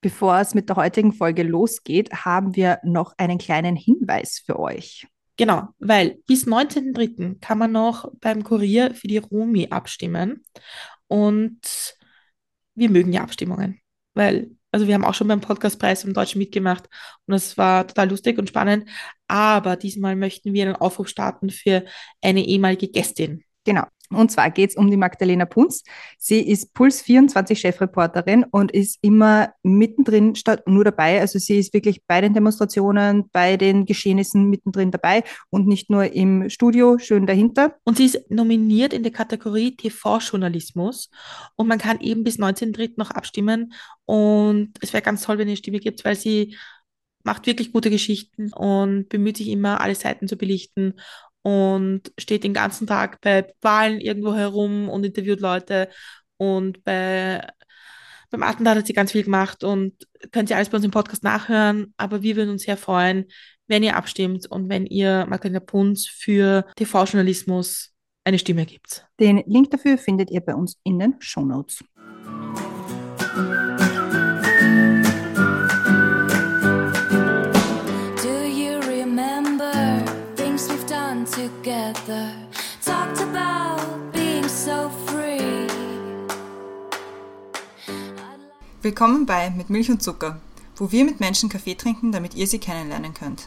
Bevor es mit der heutigen Folge losgeht, haben wir noch einen kleinen Hinweis für euch. Genau, weil bis 19.03. kann man noch beim Kurier für die Romi abstimmen. Und wir mögen ja Abstimmungen, weil, also wir haben auch schon beim Podcastpreis im Deutschen mitgemacht und es war total lustig und spannend. Aber diesmal möchten wir einen Aufruf starten für eine ehemalige Gästin. Genau. Und zwar geht es um die Magdalena Punz. Sie ist Puls 24 Chefreporterin und ist immer mittendrin statt nur dabei. Also sie ist wirklich bei den Demonstrationen, bei den Geschehnissen mittendrin dabei und nicht nur im Studio schön dahinter. Und sie ist nominiert in der Kategorie TV-Journalismus und man kann eben bis 19.3. noch abstimmen und es wäre ganz toll, wenn ihr Stimme gibt, weil sie macht wirklich gute Geschichten und bemüht sich immer, alle Seiten zu belichten und steht den ganzen Tag bei Wahlen irgendwo herum und interviewt Leute. Und bei, beim Attentat hat sie ganz viel gemacht und könnt ihr alles bei uns im Podcast nachhören. Aber wir würden uns sehr freuen, wenn ihr abstimmt und wenn ihr Magdalena Punz für TV-Journalismus eine Stimme gibt. Den Link dafür findet ihr bei uns in den Show Willkommen bei Mit Milch und Zucker, wo wir mit Menschen Kaffee trinken, damit ihr sie kennenlernen könnt.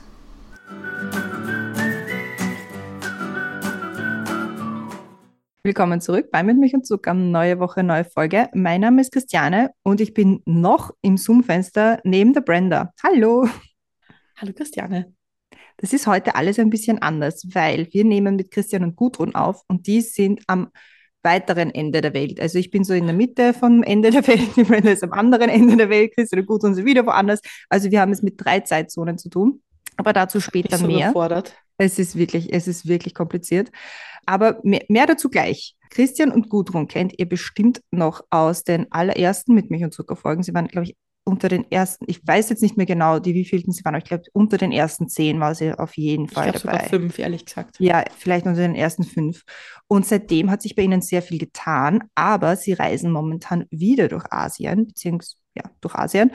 Willkommen zurück bei Mit Milch und Zucker. Neue Woche, neue Folge. Mein Name ist Christiane und ich bin noch im Zoom-Fenster neben der Brenda. Hallo. Hallo Christiane. Das ist heute alles ein bisschen anders, weil wir nehmen mit Christian und Gudrun auf und die sind am weiteren Ende der Welt. Also ich bin so in der Mitte vom Ende der Welt, die Brenda ist am anderen Ende der Welt, Christian und Gudrun sind wieder woanders. Also wir haben es mit drei Zeitzonen zu tun, aber dazu später so mehr. Überfordert. Es ist wirklich, es ist wirklich kompliziert. Aber mehr, mehr dazu gleich. Christian und Gudrun kennt ihr bestimmt noch aus den allerersten mit Milch und Zucker Folgen. Sie waren, glaube ich, unter den ersten, ich weiß jetzt nicht mehr genau, die wievielten sie waren, aber ich glaube, unter den ersten zehn war sie auf jeden Fall ich dabei. Sogar fünf, ehrlich gesagt. Ja, vielleicht unter den ersten fünf. Und seitdem hat sich bei ihnen sehr viel getan, aber sie reisen momentan wieder durch Asien, beziehungsweise ja, durch Asien.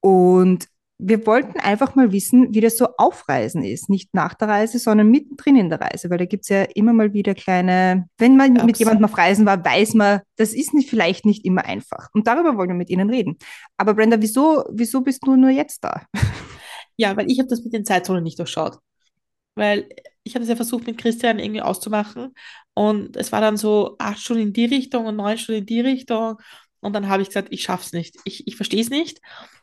Und wir wollten einfach mal wissen, wie das so Aufreisen ist. Nicht nach der Reise, sondern mittendrin in der Reise, weil da gibt es ja immer mal wieder kleine, wenn man Ups. mit jemandem auf Reisen war, weiß man, das ist nicht, vielleicht nicht immer einfach. Und darüber wollen wir mit Ihnen reden. Aber Brenda, wieso, wieso bist du nur jetzt da? Ja, weil ich habe das mit den Zeitzonen nicht durchschaut. Weil ich habe es ja versucht, mit Christian irgendwie auszumachen. Und es war dann so acht Stunden in die Richtung und neun Stunden in die Richtung. Und dann habe ich gesagt, ich schaff's nicht. Ich, ich verstehe es nicht.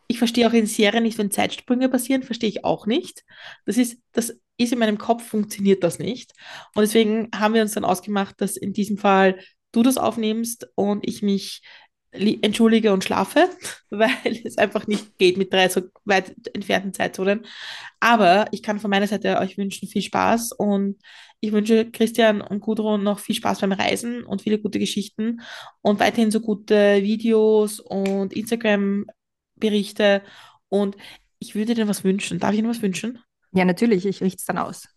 Ich verstehe auch in Serien nicht, wenn Zeitsprünge passieren, verstehe ich auch nicht. Das ist, das ist in meinem Kopf, funktioniert das nicht. Und deswegen haben wir uns dann ausgemacht, dass in diesem Fall du das aufnimmst und ich mich entschuldige und schlafe, weil es einfach nicht geht mit drei so weit entfernten Zeitzonen. Aber ich kann von meiner Seite euch wünschen viel Spaß und ich wünsche Christian und Gudrun noch viel Spaß beim Reisen und viele gute Geschichten und weiterhin so gute Videos und Instagram-Berichte. Und ich würde dir was wünschen. Darf ich Ihnen was wünschen? Ja, natürlich. Ich richte es dann aus.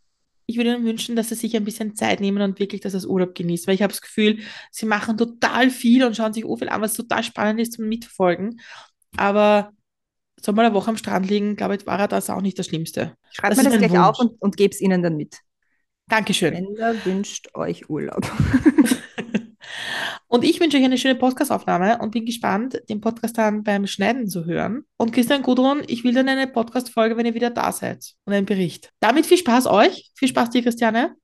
Ich würde Ihnen wünschen, dass Sie sich ein bisschen Zeit nehmen und wirklich das als Urlaub genießen, weil ich habe das Gefühl, Sie machen total viel und schauen sich so viel an, was total spannend ist zum Mitverfolgen. Aber soll mal eine Woche am Strand liegen, glaube ich, war das auch nicht das Schlimmste. Schreibt mir das gleich Wunsch. auf und, und gebe es Ihnen dann mit. Dankeschön. Brenda wünscht euch Urlaub. und ich wünsche euch eine schöne Podcastaufnahme und bin gespannt, den Podcast dann beim Schneiden zu hören. Und Christian Gudrun, ich will dann eine Podcast-Folge, wenn ihr wieder da seid und einen Bericht. Damit viel Spaß euch. Viel Spaß dir, Christiane.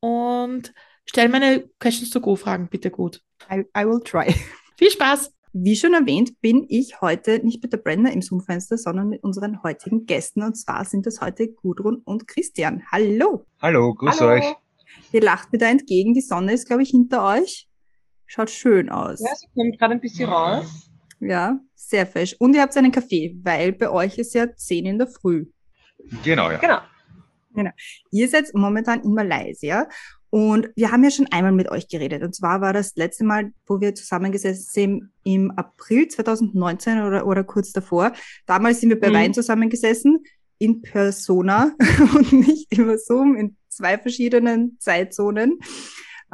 Und stell meine Questions to Go-Fragen bitte gut. I, I will try. Viel Spaß. Wie schon erwähnt, bin ich heute nicht mit der Brenda im Zoom-Fenster, sondern mit unseren heutigen Gästen. Und zwar sind das heute Gudrun und Christian. Hallo. Hallo, grüß Hallo. euch. Ihr lacht mir da entgegen. Die Sonne ist, glaube ich, hinter euch. Schaut schön aus. Ja, sie kommt gerade ein bisschen raus. Ja, sehr fesch. Und ihr habt einen Kaffee, weil bei euch ist ja 10 in der Früh. Genau, ja. Genau. Genau. Ihr seid momentan in Malaysia und wir haben ja schon einmal mit euch geredet. Und zwar war das letzte Mal, wo wir zusammengesessen sind, im April 2019 oder, oder kurz davor. Damals sind wir bei mhm. Wein zusammengesessen, in Persona und nicht über Zoom, in zwei verschiedenen Zeitzonen.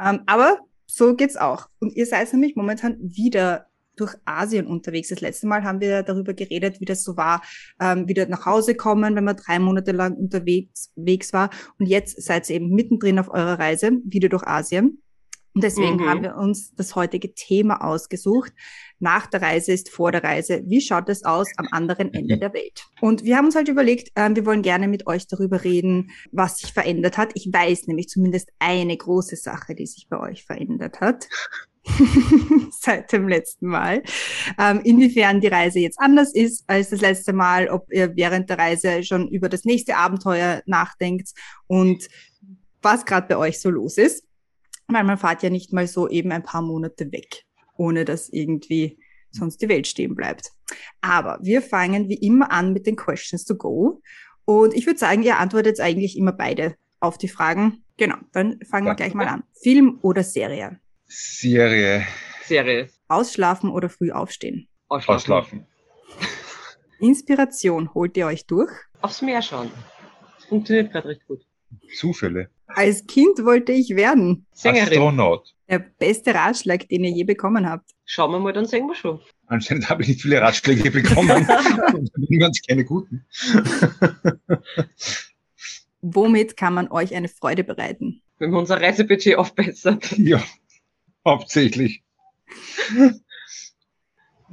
Ähm, aber so geht's auch. Und ihr seid nämlich momentan wieder durch Asien unterwegs. Das letzte Mal haben wir darüber geredet, wie das so war, ähm, wieder nach Hause kommen, wenn man drei Monate lang unterwegs, war. Und jetzt seid ihr eben mittendrin auf eurer Reise, wieder durch Asien. Und deswegen mhm. haben wir uns das heutige Thema ausgesucht. Nach der Reise ist vor der Reise. Wie schaut es aus am anderen Ende der Welt? Und wir haben uns halt überlegt, äh, wir wollen gerne mit euch darüber reden, was sich verändert hat. Ich weiß nämlich zumindest eine große Sache, die sich bei euch verändert hat. seit dem letzten Mal. Ähm, inwiefern die Reise jetzt anders ist als das letzte Mal, ob ihr während der Reise schon über das nächste Abenteuer nachdenkt und was gerade bei euch so los ist weil man fährt ja nicht mal so eben ein paar Monate weg, ohne dass irgendwie sonst die Welt stehen bleibt. Aber wir fangen wie immer an mit den Questions to go. Und ich würde sagen, ihr antwortet eigentlich immer beide auf die Fragen. Genau, dann fangen ja. wir gleich mal an. Film oder Serie? Serie. Serie. Ausschlafen oder früh aufstehen? Ausschlafen. Ausschlafen. Inspiration holt ihr euch durch? Aufs Meer schauen. Funktioniert gerade recht gut. Zufälle. Als Kind wollte ich werden. Sängerin. Astronaut. Der beste Ratschlag, den ihr je bekommen habt. Schauen wir mal, dann singen wir schon. Anscheinend habe ich nicht viele Ratschläge bekommen. ganz keine guten. Womit kann man euch eine Freude bereiten? Wenn man unser Reisebudget aufbessert. Ja, hauptsächlich.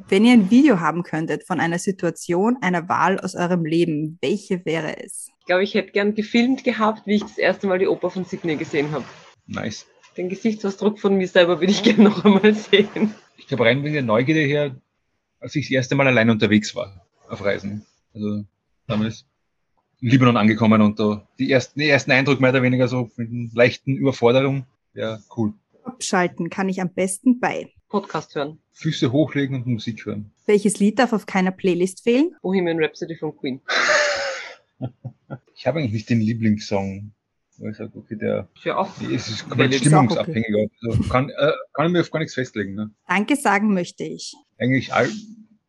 Wenn ihr ein Video haben könntet von einer Situation, einer Wahl aus eurem Leben, welche wäre es? Ich glaube, ich hätte gern gefilmt gehabt, wie ich das erste Mal die Oper von Sydney gesehen habe. Nice. Den Gesichtsausdruck von mir selber würde ich gerne noch einmal sehen. Ich glaube, rein wegen der Neugierde her, als ich das erste Mal allein unterwegs war auf Reisen. Also damals in Libanon angekommen und da die ersten, die ersten Eindruck mehr oder weniger so mit einer leichten Überforderung. Ja, cool. Abschalten kann ich am besten bei Podcast hören. Füße hochlegen und Musik hören. Welches Lied darf auf keiner Playlist fehlen? Bohemian Rhapsody von Queen. ich habe eigentlich nicht den Lieblingssong. Weil ich sage, okay, der ja, auch. es ist komplett stimmungsabhängig. Okay. Also kann, äh, kann ich mir auf gar nichts festlegen. Ne? Danke sagen möchte ich. Eigentlich all,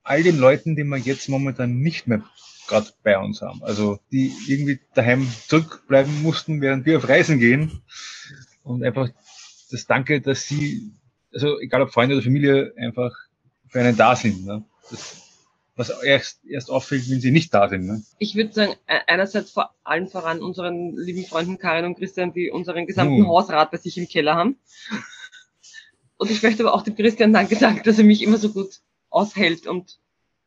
all den Leuten, die wir jetzt momentan nicht mehr gerade bei uns haben. Also die irgendwie daheim zurückbleiben mussten, während wir auf Reisen gehen. Und einfach das Danke, dass sie, also egal ob Freunde oder Familie, einfach für einen da sind. Ne? Das, was erst, erst auffällt, wenn sie nicht da sind. Ne? Ich würde sagen, e-, einerseits vor allem voran unseren lieben Freunden Karin und Christian, die unseren gesamten uh. Hausrat bei sich im Keller haben. Und ich möchte aber auch dem Christian Danke sagen, dass er mich immer so gut aushält und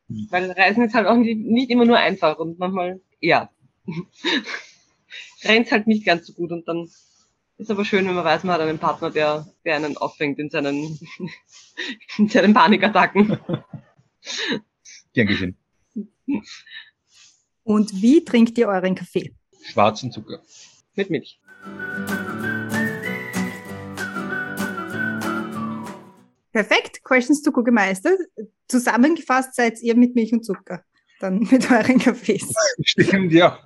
hm. weil Reisen ist halt auch nicht, nicht immer nur einfach und manchmal, ja, rennt halt nicht ganz so gut und dann ist aber schön, wenn man weiß, man hat einen Partner, der, der einen auffängt in seinen, in seinen Panikattacken. Geschehen. Und wie trinkt ihr euren Kaffee? Schwarzen Zucker. Mit Milch. Perfekt, Questions to Go gemeistert. Zusammengefasst seid ihr mit Milch und Zucker. Dann mit euren Kaffees. Stimmt, ja.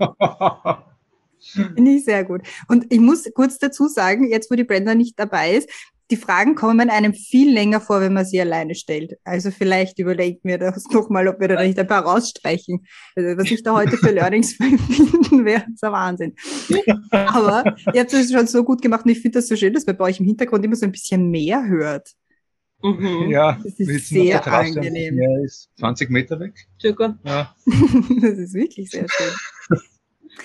Finde ich sehr gut. Und ich muss kurz dazu sagen, jetzt wo die Brenda nicht dabei ist, die Fragen kommen einem viel länger vor, wenn man sie alleine stellt. Also vielleicht überlegt mir das nochmal, ob wir da nicht ein paar rausstreichen. Also was ich da heute für Learnings finden werde, ist ein Wahnsinn. Aber ihr habt es schon so gut gemacht und ich finde das so schön, dass man bei euch im Hintergrund immer so ein bisschen mehr hört. Mhm. Ja, das ist sehr angenehm. Ja, ist 20 Meter weg. Ja. das ist wirklich sehr schön.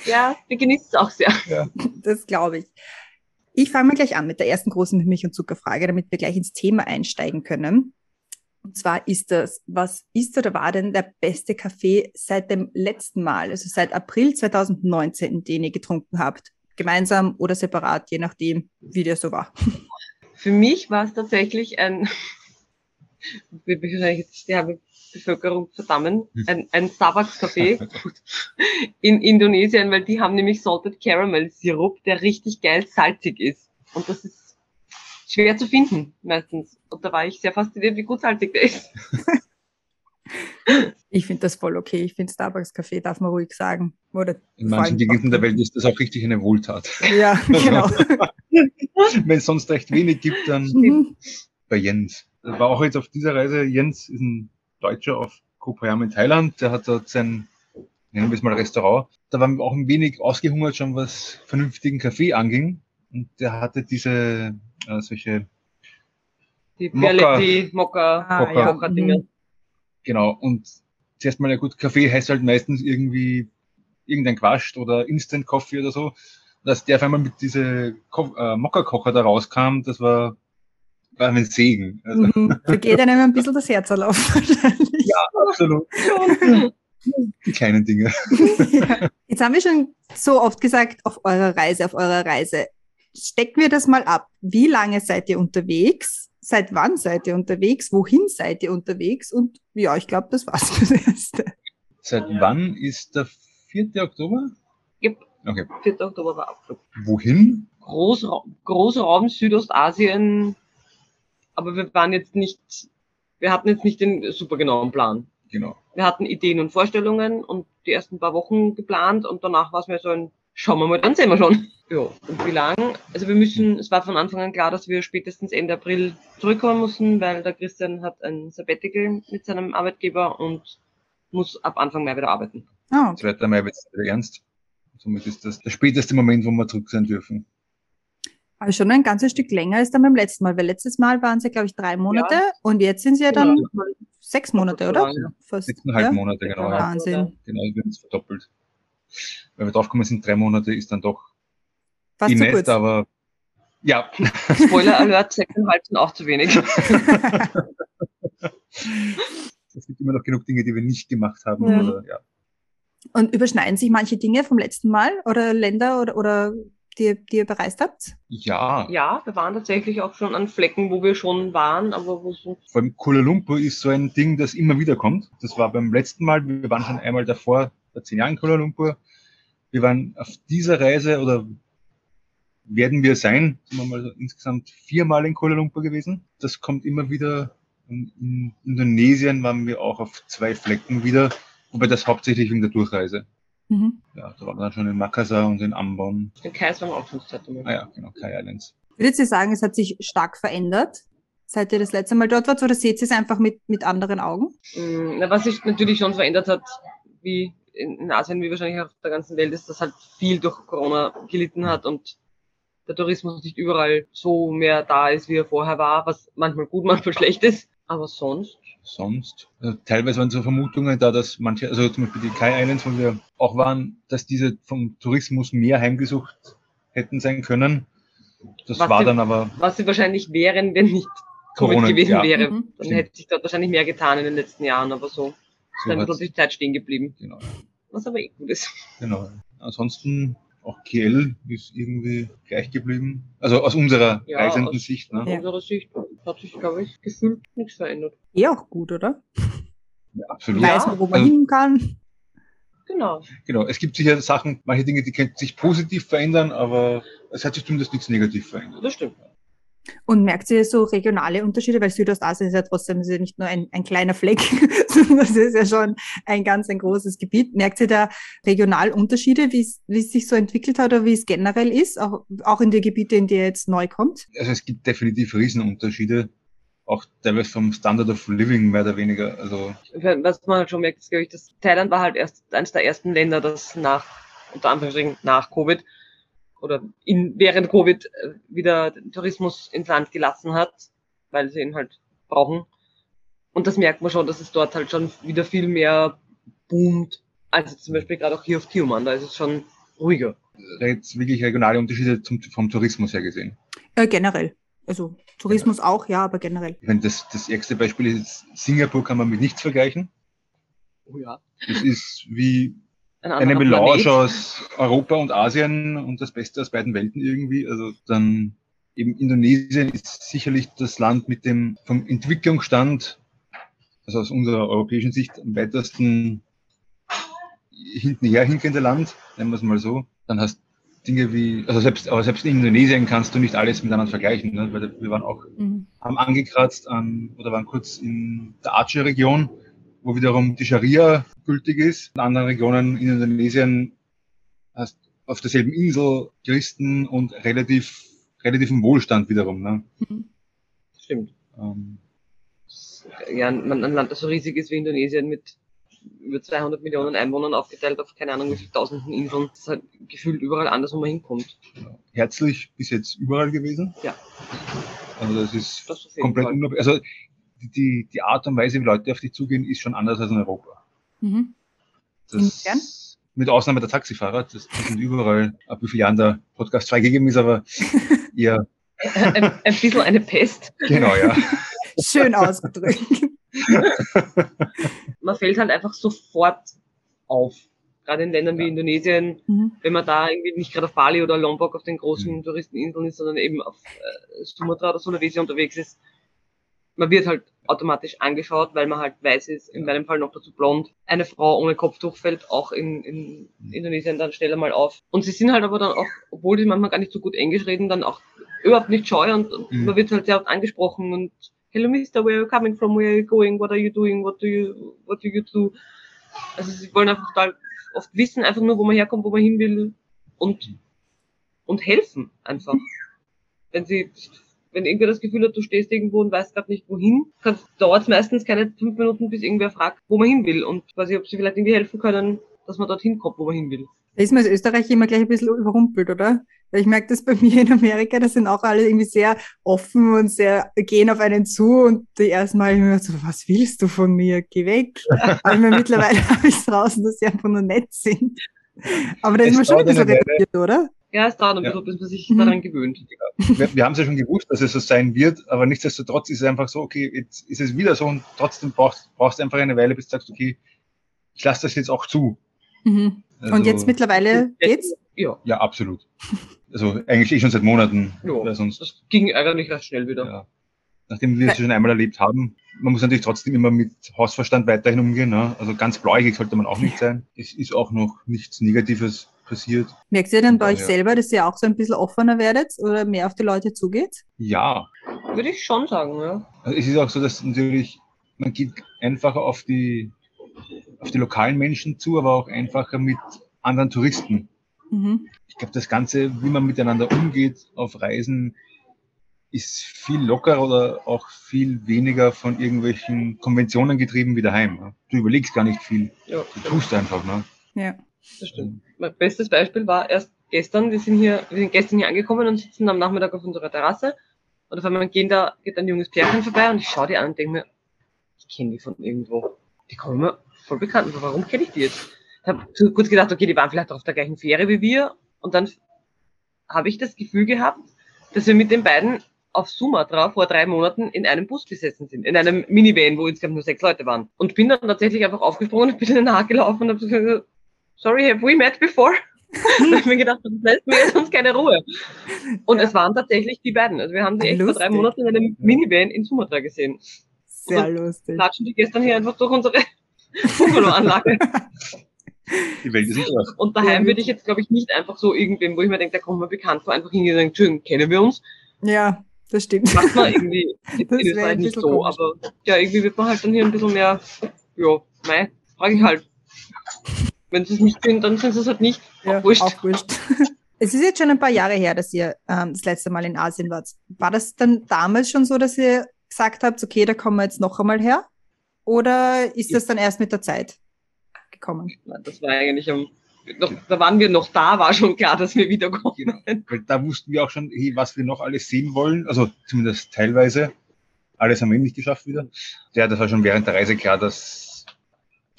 ja, wir genießen es auch sehr. Ja. Das glaube ich. Ich fange mal gleich an mit der ersten großen Milch- und Zuckerfrage, damit wir gleich ins Thema einsteigen können. Und zwar ist das, was ist oder war denn der beste Kaffee seit dem letzten Mal, also seit April 2019, den ihr getrunken habt? Gemeinsam oder separat, je nachdem, wie der so war. Für mich war es tatsächlich ein, wir jetzt die Bevölkerung verdammen, hm. ein, ein Starbucks-Kaffee in Indonesien, weil die haben nämlich Salted Caramel Sirup, der richtig geil salzig ist. Und das ist schwer zu finden, meistens. Und da war ich sehr fasziniert, wie gut salzig der ist. Ich finde das voll okay. Ich finde Starbucks-Kaffee, darf man ruhig sagen. Oder In manchen Gegenden der Welt ist das auch richtig eine Wohltat. Ja, genau. Wenn es sonst recht wenig gibt, dann mhm. bei Jens. Das war auch jetzt auf dieser Reise. Jens ist ein Deutscher auf Kopayam in Thailand. Der hat dort sein, nennen wir es mal Restaurant. Da war auch ein wenig ausgehungert schon, was vernünftigen Kaffee anging. Und der hatte diese, äh, solche Die Mokka. Bialetti, Mokka, Ah, Mokka. ja. Mokka-Dinger. Mhm. Genau, und zuerst mal, ja gut, Kaffee heißt halt meistens irgendwie irgendein Quascht oder Instant Coffee oder so. Dass der auf einmal mit diese Ko äh, Mokka-Kocher da rauskam, das war, war ein Segen. Also, Mhm. Da geht einem ein bisschen das Herz auf wahrscheinlich. absolut. Die kleinen Dinge. Ja. Jetzt haben wir schon so oft gesagt, auf eurer Reise, auf eurer Reise. Stecken wir das mal ab. Wie lange seid ihr unterwegs? Seit wann seid ihr unterwegs? Wohin seid ihr unterwegs? Und ja, ich glaube, das war's fürs Erste. Seit wann ist der 4. Oktober? Yep. Okay. 4. Oktober war Abflug. Wohin? Großra Großraum Südostasien, aber wir waren jetzt nicht, wir hatten jetzt nicht den super genauen Plan. Genau. Wir hatten Ideen und Vorstellungen und die ersten paar Wochen geplant und danach war es mir so ein, schauen wir mal, dann sehen wir schon. Ja, und wie lang? Also wir müssen, es war von Anfang an klar, dass wir spätestens Ende April zurückkommen müssen, weil der Christian hat ein Sabbatical mit seinem Arbeitgeber und muss ab Anfang Mai wieder arbeiten. Ah, okay. 2. Mai wird es wieder ernst. Somit ist das der späteste Moment, wo wir zurück sein dürfen. Aber schon ein ganzes Stück länger als dann beim letzten Mal, weil letztes Mal waren ja, glaube ich, drei Monate und jetzt sind es ja dann sechs Monate, oder? Ja. Fast. Sechseinhalb ja? Monate, genau. Ja. Wahnsinn. Genau, wir haben es verdoppelt. Weil wir draufgekommen sind, drei Monate ist dann doch Fast die zu kurz. aber ja, Spoiler Alert, sechseinhalb sind auch zu wenig. es gibt immer noch genug Dinge, die wir nicht gemacht haben. Ja. Oder, ja. Und überschneiden sich manche Dinge vom letzten Mal oder Länder oder, oder die, die ihr bereist habt? ja, Ja, wir waren tatsächlich auch schon an Flecken, wo wir schon waren, aber wo so vor allem Kuala Lumpur ist so ein Ding, das immer wieder kommt. Das war beim letzten Mal, wir waren schon einmal davor, vor zehn Jahren in Kuala Lumpur. Wir waren auf dieser Reise oder werden wir sein, sind wir mal so insgesamt viermal in Kuala Lumpur gewesen. Das kommt immer wieder. In Indonesien waren wir auch auf zwei Flecken wieder, wobei das hauptsächlich wegen der Durchreise. Mhm. Ja, da waren wir dann schon in Makassar und in Ambon. den Kais waren wir auch schon Mal. Ah ja, genau, Kai Islands. Würdet ihr sagen, es hat sich stark verändert, seit ihr das letzte Mal dort wart, oder seht ihr es einfach mit, mit anderen Augen? Mm, Na, was sich natürlich schon verändert hat, wie in in Asien, wie wahrscheinlich auf der ganzen Welt, ist, dass halt viel durch Corona gelitten hat und der Tourismus nicht überall so mehr da ist, wie er vorher war, was manchmal gut, manchmal schlecht ist. Aber sonst, sonst. Also teilweise waren so Vermutungen da, dass manche, also zum Beispiel die Kai Islands, wo wir auch waren, dass diese vom Tourismus mehr heimgesucht hätten sein können. Das Was war die- dann aber was sie wahrscheinlich wären, wenn nicht Covid Corona, gewesen ja. wäre. Mhm. Dann Stimmt. hätte sich dort wahrscheinlich mehr getan in den letzten Jahren, aber so, so ist dann plötzlich Zeit stehen geblieben. genau, Was aber eh gut ist. genau. Ansonsten auch KL ist irgendwie gleich geblieben. Also aus unserer Ja, reisenden aus- Sicht. Ne? Aus Ja. unserer Sicht hat sich, glaube ich, gefühlt nichts verändert. Eh auch gut, oder? Ja, absolut. Weiß man, wo man Also, hin kann. Genau. genau. Es gibt sicher Sachen, manche Dinge, die könnten sich positiv verändern, aber es hat sich zumindest nichts negativ verändert. Das stimmt. Und merkt ihr so regionale Unterschiede? Weil Südostasien ist ja trotzdem ist ja nicht nur ein, ein kleiner Fleck, sondern das ist ja schon ein ganz ein großes Gebiet. Merkt ihr da regional Unterschiede, wie es es sich so entwickelt hat oder wie es generell ist, auch, auch in die Gebiete, in die ihr jetzt neu kommt? Also es gibt definitiv Riesenunterschiede. Auch teilweise vom Standard of Living mehr oder weniger. Also Was man halt schon merkt, ist, glaube ich, dass Thailand war halt erst eines der ersten Länder, das nach, unter Anführungsstrichen, nach Covid oder in, während Covid äh, wieder den Tourismus ins Land gelassen hat, weil sie ihn halt brauchen. Und das merkt man schon, dass es dort halt schon wieder viel mehr boomt, als zum Beispiel gerade auch hier auf Tiuman, da ist es schon ruhiger. da jetzt wirklich regionale Unterschiede zum, vom Tourismus her gesehen. Äh, generell. Also Tourismus auch, ja, aber generell. Ich meine, das, das ärgste Beispiel ist, Singapur kann man mit nichts vergleichen. Oh ja. Das ist wie eine Melange Planet. aus Europa und Asien und das Beste aus beiden Welten irgendwie. Also dann eben Indonesien ist sicherlich das Land mit dem vom Entwicklungsstand, also aus unserer europäischen Sicht am weitesten hintenher hinkende Land, nennen wir es mal so. Dann hast Dinge wie, also selbst, aber selbst in Indonesien kannst du nicht alles miteinander vergleichen, ne? weil wir waren auch Mhm. haben angekratzt an, oder waren kurz in der Aceh-Region, wo wiederum die Scharia gültig ist. In anderen Regionen in Indonesien hast auf derselben Insel Christen und relativ, relativen Wohlstand wiederum. Ne? Mhm. Stimmt. Ähm, ja, man, ein Land, das so riesig ist wie Indonesien mit über 200 Millionen Einwohnern aufgeteilt auf keine Ahnung wie viele tausenden Inseln. Das ist halt gefühlt überall anders, wo man hinkommt. herzlich bis jetzt überall gewesen. Ja. Also das ist Das komplett unabhängig. Also die, die Art und Weise, wie Leute auf dich zugehen, ist schon anders als in Europa. Mhm. Inwiefern? Mit Ausnahme der Taxifahrer, das, das sind überall, ab wie vielen Jahren der Podcast freigegeben ist, aber eher, ein, ein bisschen eine Pest. genau, ja. Schön ausgedrückt. Man fällt halt einfach sofort auf. Gerade in Ländern wie Indonesien, Mhm. wenn man da irgendwie nicht gerade auf Bali oder Lombok auf den großen Mhm. Touristeninseln ist, sondern eben auf äh, Sumatra oder Sulawesi unterwegs ist. Man wird halt automatisch angeschaut, weil man halt weiß ist, in meinem Fall noch dazu blond. Eine Frau ohne Kopftuch fällt auch in, in Indonesien dann schneller mal auf. Und sie sind halt aber dann auch, obwohl die manchmal gar nicht so gut Englisch reden, dann auch überhaupt nicht scheu und, und Mhm. man wird halt sehr oft angesprochen und Hello Mister, where are you coming from, where are you going, what are you doing, what do you, what do you do? Also sie wollen einfach total oft wissen, einfach nur, wo man herkommt, wo man hin will und, und helfen einfach. Wenn sie, wenn irgendwer das Gefühl hat, du stehst irgendwo und weißt gerade nicht wohin, dauert es meistens keine fünf Minuten, bis irgendwer fragt, wo man hin will und quasi, ob sie vielleicht irgendwie helfen können, dass man dorthin kommt, wo man hin will. Da ist man als Österreich immer gleich ein bisschen überrumpelt, oder? Weil ich merke das bei mir in Amerika, da sind auch alle irgendwie sehr offen und sehr gehen auf einen zu und die ersten Mal immer so, was willst du von mir? Geh weg. Aber ich meine, mittlerweile habe ich es draußen, dass sie einfach nur nett sind. Aber da ist man schon ein bisschen reagiert, oder? Ja, es dauert ein Ja. bisschen, bis man sich Mhm. daran gewöhnt. Wir, wir haben es ja schon gewusst, dass es so sein wird, aber nichtsdestotrotz ist es einfach so, okay, jetzt ist es wieder so und trotzdem brauchst, brauchst du einfach eine Weile, bis du sagst, okay, ich lasse das jetzt auch zu. Mhm. Also, Und jetzt mittlerweile geht's? Ja, Ja, absolut. Also eigentlich eh schon seit Monaten. Ja. Sonst, das ging eigentlich recht schnell wieder. ja. Nachdem wir es schon einmal erlebt haben, man muss natürlich trotzdem immer mit Hausverstand weiterhin umgehen. Ne? Also ganz blauäugig sollte man auch nicht sein. Es ist auch noch nichts Negatives passiert. Merkt ihr denn bei euch selber, dass ihr auch so ein bisschen offener werdet oder mehr auf die Leute zugeht? Ja, Würde ich schon sagen, ja. Also es ist auch so, dass natürlich, man geht einfacher auf die, auf die lokalen Menschen zu, aber auch einfacher mit anderen Touristen. Mhm. Ich glaube, das Ganze, wie man miteinander umgeht auf Reisen, ist viel lockerer oder auch viel weniger von irgendwelchen Konventionen getrieben wie daheim. Du überlegst gar nicht viel. ja. Du tust einfach. Ne? Ja. Das stimmt. Mein bestes Beispiel war erst gestern, wir sind hier, wir sind gestern hier angekommen und sitzen am Nachmittag auf unserer Terrasse. Und auf einmal gehen da, geht ein junges Pärchen vorbei und ich schaue die an und denke mir, ich kenne die von irgendwo. Die kommen mir voll bekannt vor. Warum kenne ich die jetzt? Ich habe kurz gedacht, okay, die waren vielleicht auf der gleichen Fähre wie wir. Und dann habe ich das Gefühl gehabt, dass wir mit den beiden auf Sumatra vor drei Monaten in einem Bus gesessen sind, in einem Minivan, wo insgesamt nur sechs Leute waren. Und bin dann tatsächlich einfach aufgesprungen und bin ihnen nachgelaufen und habe gesagt, sorry, have we met before? und ich mir gedacht, das lässt mir jetzt uns keine Ruhe. Und Ja. es waren tatsächlich die beiden. Also wir haben sie echt vor drei Lustig. Monaten in einem Minivan in Sumatra gesehen. Sehr Und lustig. Klatschen die gestern hier einfach durch unsere Bungalow-Anlage. Die Welt ist nicht durch. Und daheim würde ich jetzt, glaube ich, nicht einfach so irgendwem, wo ich mir denke, der kommt mir bekannt vor, einfach hingehen und sagen, Entschuldigung, kennen wir uns? Ja, das stimmt. Macht man irgendwie in Das wär Österreich nicht so, komisch. aber ja, irgendwie wird man halt dann hier ein bisschen mehr, ja, mei, frage ich halt. Wenn sie es nicht sind, dann sind sie es halt nicht. Ja, wurscht. Auch wurscht. Es ist jetzt schon ein paar Jahre her, dass ihr ähm, das letzte Mal in Asien wart. War das dann damals schon so, dass ihr gesagt habt, okay, da kommen wir jetzt noch einmal her? Oder ist das dann erst mit der Zeit gekommen? Nein, Das war eigentlich am, noch, da waren wir noch da, war schon klar, dass wir wiederkommen. Genau. Weil da wussten wir auch schon, hey, was wir noch alles sehen wollen. Also zumindest teilweise. Alles haben wir nicht geschafft wieder. Ja, das war schon während der Reise klar, dass,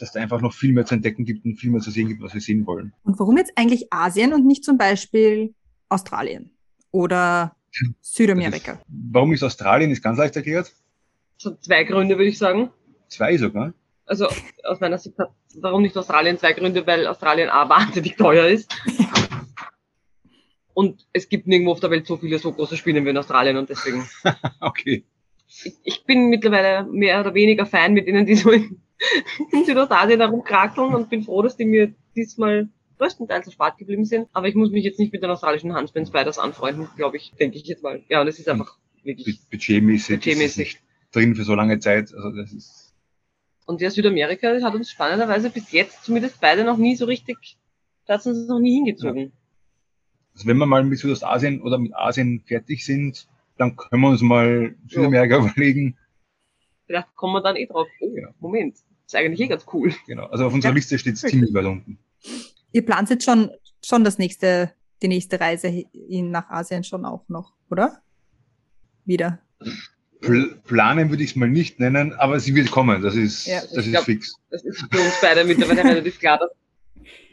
dass da einfach noch viel mehr zu entdecken gibt und viel mehr zu sehen gibt, was wir sehen wollen. Und warum jetzt eigentlich Asien und nicht zum Beispiel Australien oder Südamerika? Warum ist Australien? Ist ganz leicht erklärt. So zwei Gründe, würde ich sagen. Zwei sogar. Also aus meiner Sicht hat warum nicht Australien zwei Gründe, weil Australien A wahnsinnig teuer ist. Und es gibt nirgendwo auf der Welt so viele so große Spinnen wie in Australien und deswegen. Okay. Ich, bin mittlerweile mehr oder weniger Fan mit denen, die so in, in Südostasien herumkrakeln und bin froh, dass die mir diesmal größtenteils erspart geblieben sind. Aber ich muss mich jetzt nicht mit den australischen Huntsman Spiders anfreunden, glaube ich, denke ich jetzt mal. Ja, und es ist einfach wirklich. Bu- Budgetmäßig, Budgetmäßig. drin für so lange Zeit. Also das ist Und ja, Südamerika hat uns spannenderweise bis jetzt zumindest beide noch nie so richtig, da hat uns noch nie hingezogen. also wenn wir mal mit Südostasien oder mit Asien fertig sind, dann können wir uns mal Südamerika überlegen. Vielleicht kommen wir dann eh drauf. Oh, Ja. Moment. ist eigentlich eh ganz cool. Genau. Also auf unserer Ja. Liste steht es ziemlich weit unten. Ihr plant jetzt schon, schon das nächste, die nächste Reise in, nach Asien schon auch noch, oder? Wieder. Pl planen würde ich es mal nicht nennen, aber sie wird kommen, das ist, Ja, das ist glaub- fix. Das ist für uns beide mittlerweile relativ klar, dass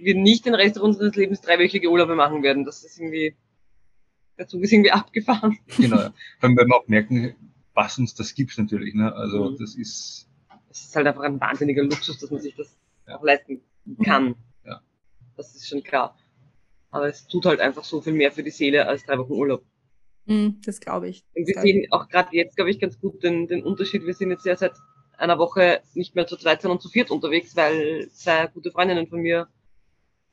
wir nicht den Rest unseres Lebens dreiwöchige Urlaube machen werden. Das ist irgendwie, der Zug ist irgendwie abgefahren. Genau. ja. Vor allem, weil wir auch merken, was uns das gibt natürlich. Ne? Also Mhm. das ist, Es ist halt einfach ein wahnsinniger Luxus, dass man sich das Ja. auch leisten kann. Ja. Das ist schon klar. Aber es tut halt einfach so viel mehr für die Seele als drei Wochen Urlaub. Mhm, das glaube ich. Und wir Das sehen auch gerade jetzt, glaube ich, ganz gut den, den Unterschied. Wir sind jetzt ja seit einer Woche nicht mehr zu zweit, sondern zu viert unterwegs, weil zwei gute Freundinnen von mir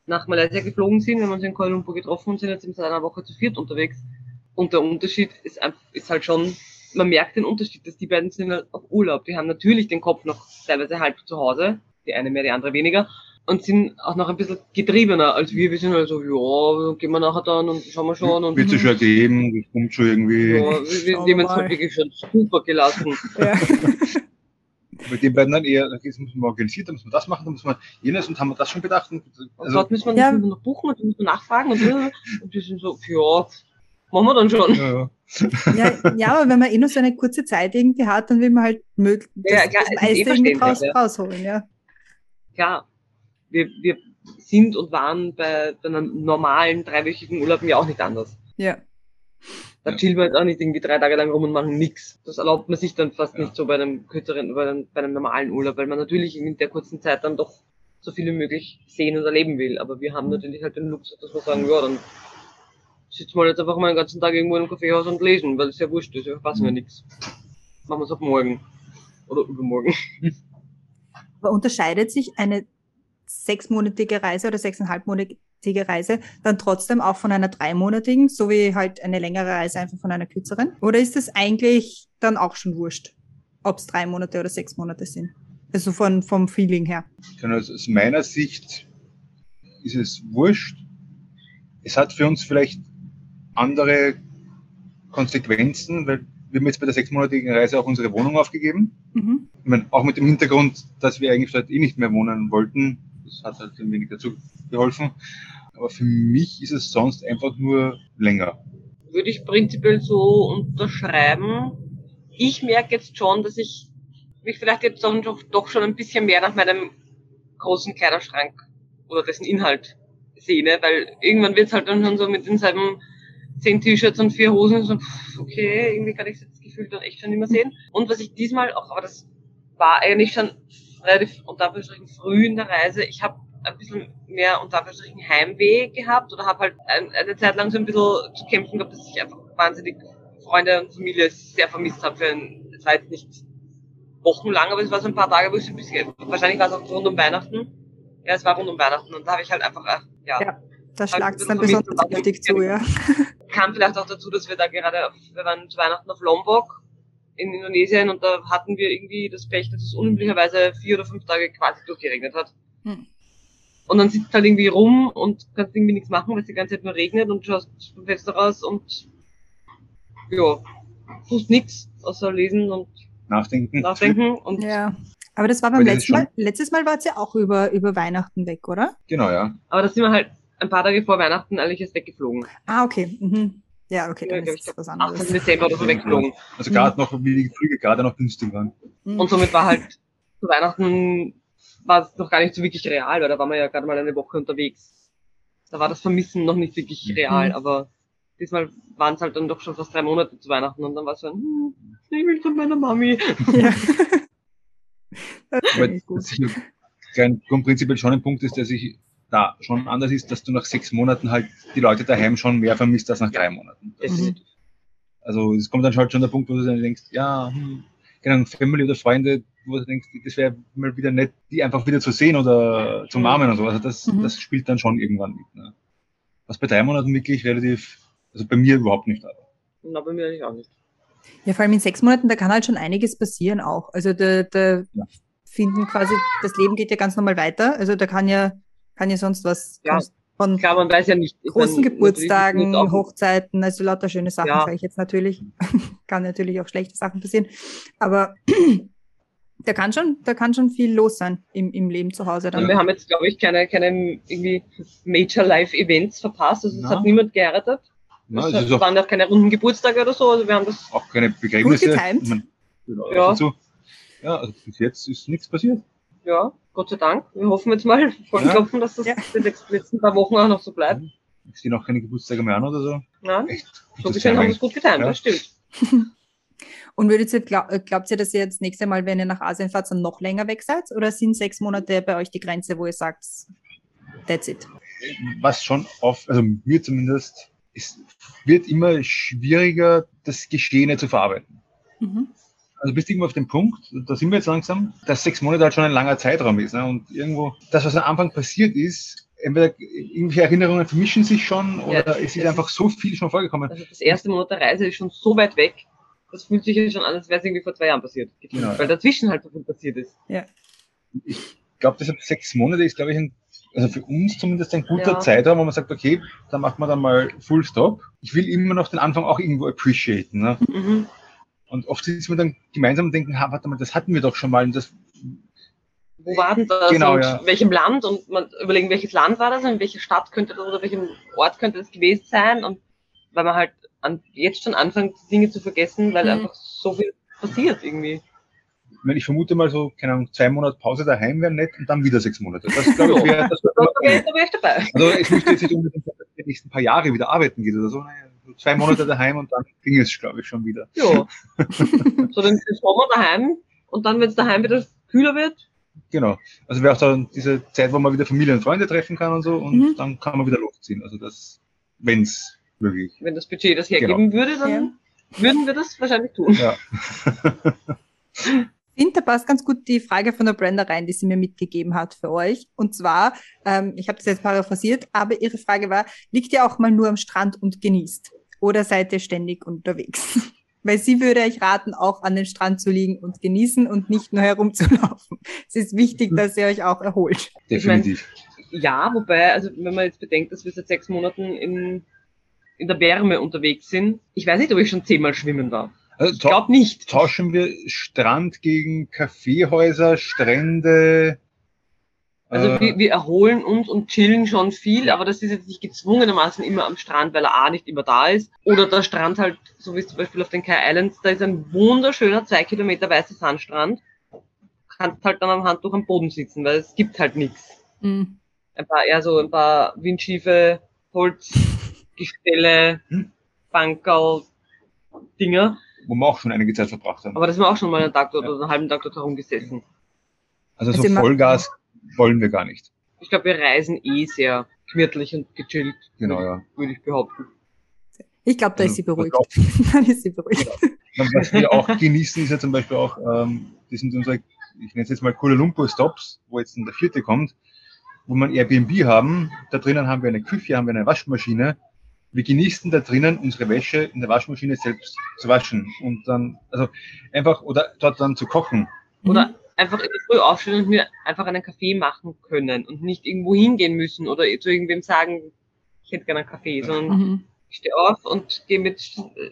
nach Malaysia geflogen sind. Wir haben uns in Kuala Lumpur getroffen und sind jetzt seit einer Woche zu viert unterwegs. Und der Unterschied ist, einfach, ist halt schon, man merkt den Unterschied, dass die beiden sind halt auf Urlaub. Die haben natürlich den Kopf noch teilweise halb zu Hause, die eine mehr, die andere weniger, und sind auch noch ein bisschen getriebener als wir. Wir sind halt so, ja, gehen wir nachher dann und schauen wir schon und wird sich schon ergeben, das kommt schon irgendwie. ja, wir, wir wir es mal. wirklich schon super gelassen. Ja. Bei den beiden dann eher, das müssen wir organisiert, da müssen wir das machen, da müssen wir jenes und haben wir das schon bedacht. Und, Und also, dort müssen wir, Ja. noch buchen und dann müssen wir nachfragen und, so. und die sind so, ja, machen wir dann schon. ja, ja. Ja, ja, aber wenn man eh nur so eine kurze Zeit irgendwie hat, dann will man halt mög das, Ja, klar, das meiste eh raus, ja. rausholen, ja. Klar, wir, wir sind und waren bei, bei einem normalen dreiwöchigen Urlaub ja auch nicht anders. Ja. Da Ja. chillen wir jetzt auch nicht irgendwie drei Tage lang rum und machen nix. Das erlaubt man sich dann fast Ja. nicht so bei einem kürzeren, bei einem, bei einem normalen Urlaub, weil man natürlich in der kurzen Zeit dann doch so viel wie möglich sehen und erleben will. Aber wir haben natürlich halt den Luxus, dass wir sagen, ja, dann sitzen wir jetzt einfach mal den ganzen Tag irgendwo in einem Kaffeehaus und lesen, weil es ja wurscht ist, wir verpassen ja nichts. Machen wir es ab morgen. Oder übermorgen. Aber unterscheidet sich eine sechsmonatige Reise oder sechseinhalbmonatige Reise dann trotzdem auch von einer dreimonatigen, so wie halt eine längere Reise einfach von einer kürzeren? Oder ist es eigentlich dann auch schon wurscht, ob es drei Monate oder sechs Monate sind? Also von, vom Feeling her. Genau, also aus meiner Sicht ist es wurscht. Es hat für uns vielleicht andere Konsequenzen, weil wir haben jetzt bei der sechsmonatigen Reise auch unsere Wohnung aufgegeben. Mhm. Ich meine, auch mit dem Hintergrund, dass wir eigentlich dort eh nicht mehr wohnen wollten. Das hat halt ein wenig dazu geholfen. Aber für mich ist es sonst einfach nur länger. würde ich prinzipiell so unterschreiben. Ich merke jetzt schon, dass ich mich vielleicht jetzt doch, doch, schon ein bisschen mehr nach meinem großen Kleiderschrank oder dessen Inhalt sehne, weil irgendwann wird es halt dann schon so mit denselben zehn T-Shirts und vier Hosen so, okay, irgendwie kann ich jetzt gefühlt dann echt schon nicht mehr sehen. Und was ich diesmal auch, aber das war eigentlich schon relativ unter Anführungsstrichen früh in der Reise, ich habe ein bisschen mehr unter Anführungsstrichen Heimweh gehabt oder habe halt ein, eine Zeit lang so ein bisschen zu kämpfen gehabt, dass ich einfach wahnsinnig Freunde und Familie sehr vermisst habe. Für ein, es war jetzt nicht wochenlang, aber es war so ein paar Tage, wo ich so ein bisschen, wahrscheinlich war es auch rund um Weihnachten. Ja, es war rund um Weihnachten und da habe ich halt einfach, äh, ja, Ja. Da schlagt es ein dann bisschen besonders heftig zu, ja. kam vielleicht auch dazu, dass wir da gerade, auf, wir waren zu Weihnachten auf Lombok in Indonesien und da hatten wir irgendwie das Pech, dass es unüblicherweise vier oder fünf Tage quasi durchgeregnet hat. Hm. Und dann sitzt halt irgendwie rum und kannst irgendwie nichts machen, weil es die ganze Zeit nur regnet und du schaust vom Fenster raus und ja, tust nichts außer lesen und Nachdenken. nachdenken und Ja. Aber das war beim das letzten Mal. Letztes Mal war es ja auch über, über Weihnachten weg, oder? Genau, ja. aber da sind wir halt ein paar Tage vor Weihnachten eigentlich erst weggeflogen. Ah, okay. Mhm. Ja, okay, Ja, dann glaub ist ich, es was 8. anderes. Dezember oder so weggeflogen. Also gerade noch, wie die Flüge gerade noch günstig waren. Mhm. Und somit war halt zu Weihnachten war es noch gar nicht so wirklich real, weil da waren wir ja gerade mal eine Woche unterwegs. Da war das Vermissen noch nicht wirklich Mhm. real, aber diesmal waren es halt dann doch schon fast drei Monate zu Weihnachten und dann war es so, ein, hm, ich will zu meiner Mami. Ja. das ich gut. grundprinzipiell schon ein Punkt ist, der sich da schon anders ist, dass du nach sechs Monaten halt die Leute daheim schon mehr vermisst als nach drei Monaten. Definitiv. Also es kommt dann halt schon der Punkt, wo du dann denkst, ja, hm, Ahnung, Family oder Freunde, wo du denkst, das wäre mal wieder nett, die einfach wieder zu sehen oder zu umarmen und so. Also das, Mhm. das spielt dann schon irgendwann mit. Ne? Was bei drei Monaten wirklich relativ, also bei mir überhaupt nicht. Aber. Na, bei mir eigentlich auch nicht. Ja, vor allem in sechs Monaten, da kann halt schon einiges passieren auch. Also da, da Ja. finden quasi, das Leben geht ja ganz normal weiter. Also da kann ja, kann ja sonst was Ja. von Klar, man weiß ja nicht. ich großen meine, Geburtstagen, Hochzeiten, also lauter schöne Sachen Ja. sage ich jetzt natürlich. kann natürlich auch schlechte Sachen passieren. Aber da kann schon, da kann schon viel los sein im, im Leben zu Hause dann. wir haben jetzt, glaube ich, keine, keine irgendwie Major Life Events verpasst. Also es hat niemand geheiratet. Na, Es ist auch, waren ja keine runden Geburtstage oder so, also wir haben das, auch keine Begräbnisse. getimt. Ich mein, genau, Ja. dazu. ja, also bis jetzt ist nichts passiert. ja, Gott sei Dank. Wir hoffen jetzt mal, voll Ja. klopfen, dass das Ja. die letzten, letzten paar Wochen auch noch so bleibt. Es stehen auch keine Geburtstage mehr an oder so. Ja, Echt. so gesehen haben wir es gut getan, Ja. das stimmt. Und würdet ihr, glaub, äh, glaubt ihr, dass ihr jetzt das nächste Mal, wenn ihr nach Asien fahrt, dann noch länger weg seid? Oder sind sechs Monate bei euch die Grenze, wo ihr sagt, that's it? was schon auf, also mir zumindest, es wird immer schwieriger, das Geschehene zu verarbeiten. Mhm. Also bist du irgendwo auf dem Punkt, da sind wir jetzt langsam, dass sechs Monate halt schon ein langer Zeitraum ist. Ne? Und irgendwo, das, was am Anfang passiert ist, entweder irgendwelche Erinnerungen vermischen sich schon oder Ja, es ist einfach so viel schon vorgekommen. Also das erste Monat der Reise ist schon so weit weg, das fühlt sich ja schon an, als wäre es irgendwie vor zwei Jahren passiert. Genau. Weil dazwischen halt so viel passiert ist. Ich glaube, deshalb sechs Monate ist, glaube ich, ein, also für uns zumindest ein guter Ja. Zeitraum, wo man sagt, okay, da macht man dann mal Full Stop. Ich will immer noch den Anfang auch irgendwo appreciaten. Ne? Mhm. Und oft sitzen wir dann gemeinsam und denken, ha, warte mal, das hatten wir doch schon mal. Und das, Wo war denn das Genau, und ja. welchem Land? Und man überlegen, welches Land war das und in welcher Stadt könnte das oder welchem Ort könnte das gewesen sein? Und weil man halt an, jetzt schon anfängt, Dinge zu vergessen, weil Mhm. einfach so viel passiert irgendwie. ich, meine, ich vermute mal so, keine Ahnung, zwei Monate Pause daheim wären nett und dann wieder sechs Monate. Das glaube ich wäre, das Da wär, wäre da wär ich dabei. also es müsste jetzt nicht unbedingt die nächsten paar Jahre wieder arbeiten geht oder so. Naja, so zwei Monate daheim und dann ging es, glaube ich, schon wieder. Ja. so den Sommer daheim und dann, wenn es daheim wieder kühler wird, Genau. Also wäre auch dann diese Zeit, wo man wieder Familie und Freunde treffen kann und so und Mhm. dann kann man wieder losziehen. Also das, wenn's möglich. wenn das Budget das hergeben würde, dann würden wir das wahrscheinlich tun. Ja. Ich finde, da passt ganz gut die Frage von der Brenda rein, die sie mir mitgegeben hat für euch. Und zwar, ähm, ich habe das jetzt paraphrasiert, aber ihre Frage war, liegt ihr auch mal nur am Strand und genießt? Oder seid ihr ständig unterwegs? Weil sie würde euch raten, auch an den Strand zu liegen und genießen und nicht nur herumzulaufen. Es ist wichtig, dass ihr euch auch erholt. Ich mein, Definitiv. Ja, wobei, also wenn man jetzt bedenkt, dass wir seit sechs Monaten in, in der Wärme unterwegs sind, ich weiß nicht, ob ich schon zehnmal schwimmen war. Also, Ich glaube nicht. tauschen wir Strand gegen Kaffeehäuser, Strände. Also äh, wir, wir erholen uns und chillen schon viel, aber das ist jetzt nicht gezwungenermaßen immer am Strand, weil er A nicht immer da ist. Oder der Strand halt, so wie zum Beispiel auf den Kai Islands, da ist ein wunderschöner zwei Kilometer weißer Sandstrand. Kannst halt dann am Handtuch am Boden sitzen, weil es gibt halt nichts. Mhm. Ein paar eher so ein paar windschiefe Holzgestelle, Hm. Bankerl, Dinger. wo wir auch schon einige Zeit verbracht haben. Aber das haben wir auch schon mal einen Tag dort oder einen halben Tag dort herumgesessen. Also so Also immer- Vollgas wollen wir gar nicht. Ich glaube, wir reisen eh sehr gemütlich und gechillt, Genau, ja. würde ich behaupten. Ich glaube, da Also, ist sie was beruhigt. Dann ist sie beruhigt. Was wir auch genießen, ist ja zum Beispiel auch, ähm, das sind unsere, ich nenne es jetzt mal Kuala Lumpur Stops, wo jetzt der vierte kommt, wo man Airbnb haben. Da drinnen haben wir eine Küche, haben wir eine Waschmaschine. Wir genießen da drinnen unsere Wäsche in der Waschmaschine selbst zu waschen und dann, also einfach, oder dort dann zu kochen. Oder einfach in der Früh aufstehen und mir einfach einen Kaffee machen können und nicht irgendwo hingehen müssen oder zu irgendwem sagen, ich hätte gerne einen Kaffee, sondern Mhm. ich stehe auf und gehe mit äh,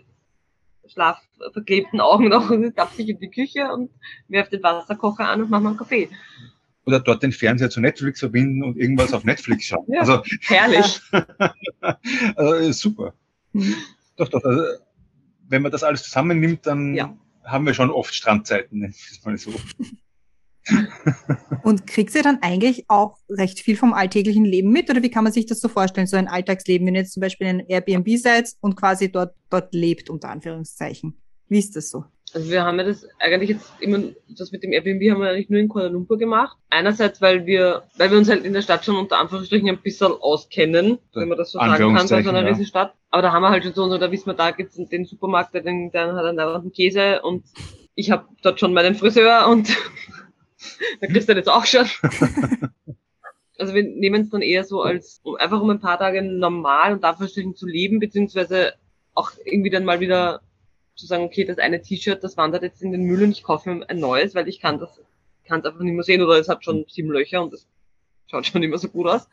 schlafverklebten Augen noch ich in die Küche und werfe den Wasserkocher an und mache mir einen Kaffee. Oder dort den Fernseher zu Netflix verbinden und irgendwas auf Netflix schauen. Ja. Also, Herrlich. also super. Mhm. Doch, doch. Also, wenn man das alles zusammennimmt, dann Ja. haben wir schon oft Strandzeiten, mal so. Und kriegt ihr dann eigentlich auch recht viel vom alltäglichen Leben mit? Oder wie kann man sich das so vorstellen, so ein Alltagsleben, wenn ihr jetzt zum Beispiel in Airbnb seid und quasi dort, dort lebt, unter Anführungszeichen? Wie ist das so? Also wir haben ja das eigentlich jetzt immer, das mit dem Airbnb haben wir eigentlich nur in Kuala Lumpur gemacht. Einerseits, weil wir, weil wir uns halt in der Stadt schon unter Anführungsstrichen ein bisschen auskennen, wenn man das so sagen kann, bei so einer ja. Riesenstadt. Aber da haben wir halt schon so, da wissen wir, da gibt's den Supermarkt, der, den, der hat einen dauernden Käse und ich habe dort schon meinen Friseur und der Christian jetzt auch schon. Also wir nehmen es dann eher so als, um einfach um ein paar Tage normal und Anführungsstrichen zu leben, beziehungsweise auch irgendwie dann mal wieder zu sagen, okay, das eine T-Shirt, das wandert jetzt in den Müll und ich kaufe mir ein neues, weil ich kann das, kann es einfach nicht mehr sehen oder es hat schon sieben Löcher und es schaut schon nicht mehr so gut aus.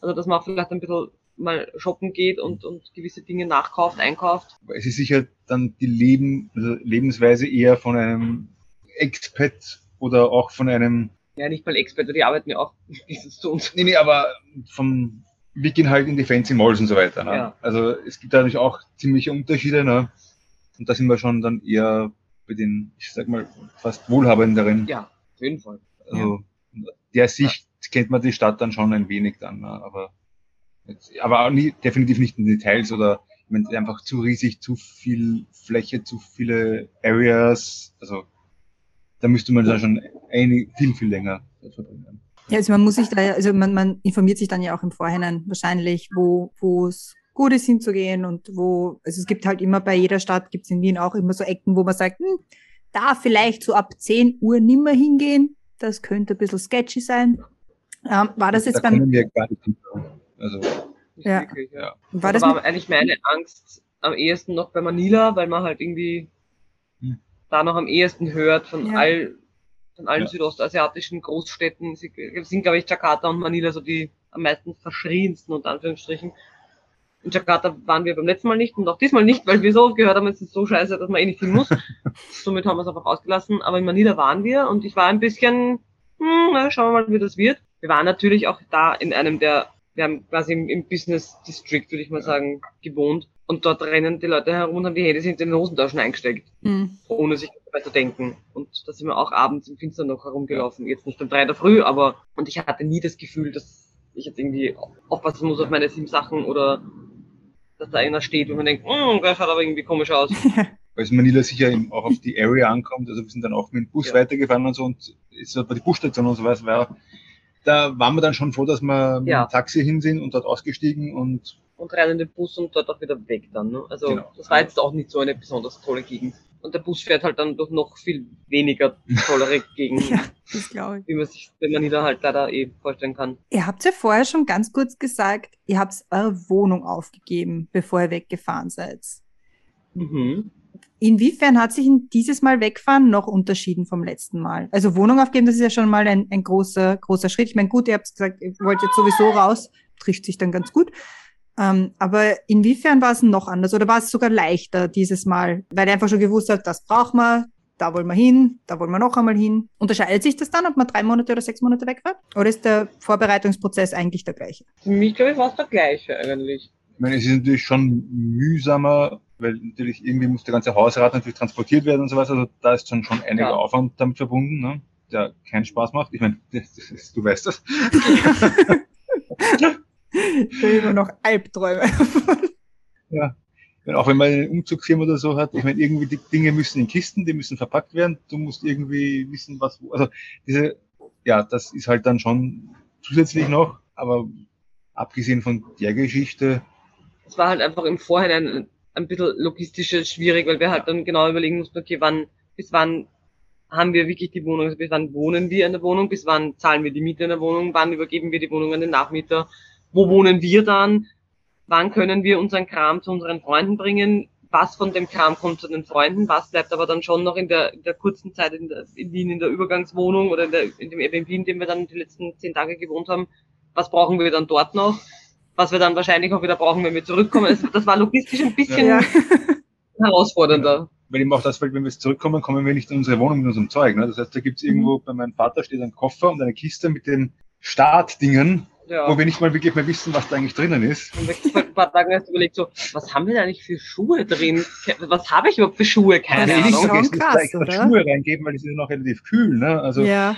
Also dass man auch vielleicht ein bisschen mal shoppen geht und, und gewisse Dinge nachkauft, einkauft. Es ist sicher dann die Leben, also Lebensweise eher von einem Expat oder auch von einem, Ja, nicht mal Expert, die arbeiten ja auch dieses zu uns. nee, nee, aber vom, wir gehen halt in die Fancy Malls und so weiter. Ne? Ja. Also es gibt da natürlich auch ziemliche Unterschiede. Ne? Und da sind wir schon dann eher bei den, ich sag mal, fast wohlhabenderen. Ja, auf jeden Fall. Also der Sicht kennt man die Stadt dann schon ein wenig dann, ne? aber jetzt, aber auch nie, definitiv nicht in Details oder ich meine, einfach zu riesig, zu viel Fläche, zu viele Areas. Also da müsste man dann schon einig, viel, viel länger verbringen. Ja, also man muss sich da, ja- also man, man informiert sich dann ja auch im Vorhinein wahrscheinlich, wo wo es gut ist hinzugehen und wo, also es gibt halt immer bei jeder Stadt, gibt es in Wien auch immer so Ecken, wo man sagt, hm, da vielleicht so ab 10 Uhr nimmer hingehen, das könnte ein bisschen sketchy sein. Ähm, war das jetzt da beim, wir gar nicht. Also, Nicht Ja. wirklich, ja. war Da das war eigentlich meine Angst am ehesten noch bei Manila, weil man halt irgendwie Hm. da noch am ehesten hört von Ja. all von allen Ja. südostasiatischen Großstädten. Sie sind, glaube ich, Jakarta und Manila so die am meisten verschriensten, unter Anführungsstrichen. In Jakarta waren wir beim letzten Mal nicht und auch diesmal nicht, weil wir so oft gehört haben, es ist so scheiße, dass man eh nicht hin muss. Somit haben wir es einfach ausgelassen. Aber in Manila waren wir und ich war ein bisschen, hm, na, schauen wir mal, wie das wird. Wir waren natürlich auch da in einem der, wir haben quasi im, im Business District, würde ich mal sagen, gewohnt. Und dort rennen die Leute herum und haben die Hände in den Hosentaschen eingesteckt, hm, ohne sich dabei zu denken. Und da sind wir auch abends im Finstern noch herumgelaufen. Jetzt nicht um drei in der Früh, aber, und ich hatte nie das Gefühl, dass ich jetzt irgendwie aufpassen muss auf meine sieben Sachen oder dass da einer steht, wo man denkt, hm, der schaut aber irgendwie komisch aus. weil es in Manila sicher eben auch auf die Area ankommt. Also wir sind dann auch mit dem Bus Ja. weitergefahren und so und ist bei die Busstation und so was war. Da waren wir dann schon froh, dass wir mit Ja. dem Taxi hin sind und dort ausgestiegen und und rein in den Bus und dort auch wieder weg dann. Ne? Also Genau. das war jetzt auch nicht so eine besonders tolle Gegend. Und der Bus fährt halt dann durch noch viel weniger tollere Gegenden, ja, das glaube ich. wie man sich wenn man da halt leider eh vorstellen kann. Ihr habt ja vorher schon ganz kurz gesagt, ihr habt eure Wohnung aufgegeben, bevor ihr weggefahren seid. Mhm. Inwiefern hat sich dieses Mal wegfahren noch unterschieden vom letzten Mal? Also Wohnung aufgeben, das ist ja schon mal ein, ein großer, großer Schritt. Ich meine, gut, ihr habt gesagt, ihr wollt jetzt sowieso raus, trifft sich dann ganz gut. Ähm, aber inwiefern war es noch anders oder war es sogar leichter dieses Mal, weil ihr einfach schon gewusst habt, das braucht man, da wollen wir hin, da wollen wir noch einmal hin. Unterscheidet sich das dann, ob man drei Monate oder sechs Monate wegfährt? Oder ist der Vorbereitungsprozess eigentlich der gleiche? Für mich, glaube ich, war es der gleiche eigentlich. ich meine, es ist natürlich schon mühsamer, weil natürlich irgendwie muss der ganze Hausrat natürlich transportiert werden und sowas. Also da ist schon schon einiger Ja. Aufwand damit verbunden, ne? der keinen Spaß macht. Ich meine, das, das ist, du weißt das. Ich habe immer noch Albträume. Ja. Meine, Auch wenn man eine Umzugsfirma oder so hat, ich meine, irgendwie die Dinge müssen in Kisten, die müssen verpackt werden. Du musst irgendwie wissen, was, wo- also diese, ja, das ist halt dann schon zusätzlich noch, aber abgesehen von der Geschichte, Es war halt einfach im Vorhinein ein, ein bisschen logistisch schwierig, weil wir halt dann genau überlegen mussten, okay, wann, bis wann haben wir wirklich die Wohnung, also bis wann wohnen wir in der Wohnung, bis wann zahlen wir die Miete in der Wohnung, wann übergeben wir die Wohnung an den Nachmieter, wo wohnen wir dann, wann können wir unseren Kram zu unseren Freunden bringen, was von dem Kram kommt zu den Freunden, was bleibt aber dann schon noch in der, in der kurzen Zeit in, der, in Wien in der Übergangswohnung oder in, der, in dem Airbnb, in dem wir dann die letzten zehn Tage gewohnt haben, was brauchen wir dann dort noch, was wir dann wahrscheinlich auch wieder brauchen, wenn wir zurückkommen. Also das war logistisch ein bisschen Ja. herausfordernder. weil eben auch das, weil wenn wir jetzt zurückkommen, kommen wir nicht in unsere Wohnung mit unserem Zeug. Ne? Das heißt, da gibt's irgendwo, bei meinem Vater steht ein Koffer und eine Kiste mit den Startdingen, Ja. wo wir nicht mal wirklich mehr wissen, was da eigentlich drinnen ist. Und ich vor ein paar Tagen erst überlegt, so, was haben wir da eigentlich für Schuhe drin? Was habe ich überhaupt für Schuhe? Keine Das Ja, ist nicht schon Ahnung. vergessen, krass, dass da extra oder? Schuhe reingeben, weil die sind ja noch relativ kühl. Ne? Also ja.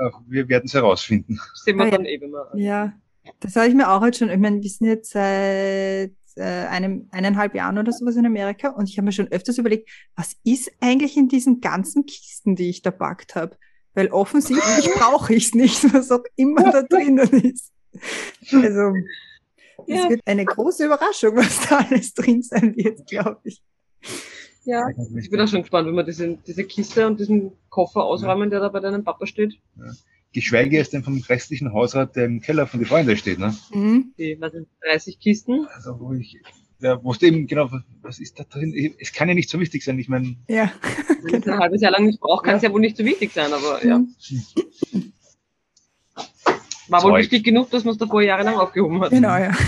ja, wir werden es herausfinden. Sehen wir Ah, ja. dann eben mal. Ja, das habe ich mir auch halt schon, ich meine, wir sind jetzt seit äh, einem, eineinhalb Jahren oder sowas in Amerika und ich habe mir schon öfters überlegt, was ist eigentlich in diesen ganzen Kisten, die ich da packt habe? Weil offensichtlich brauche ich es nicht, was auch immer da drinnen ist. Also, es Ja. wird eine große Überraschung, was da alles drin sein wird, glaube ich. Ja. Ich bin auch schon gespannt, wenn wir diese, diese Kiste und diesen Koffer ausräumen, der da bei deinem Papa steht. Geschweige es denn vom restlichen Hausrat, der im Keller von den Freunden steht. Ne? Mhm. Die, was sind 30 Kisten? Also wo ich, ja, wo es eben genau, was- ist da drin? Es kann ja nicht so wichtig sein. Ich meine, Ja. Wenn es ein halbes Jahr lang nicht braucht, kann es ja wohl nicht so wichtig sein, aber ja. War wohl wichtig genug, dass man es davor jahrelang aufgehoben hat. Genau, ja.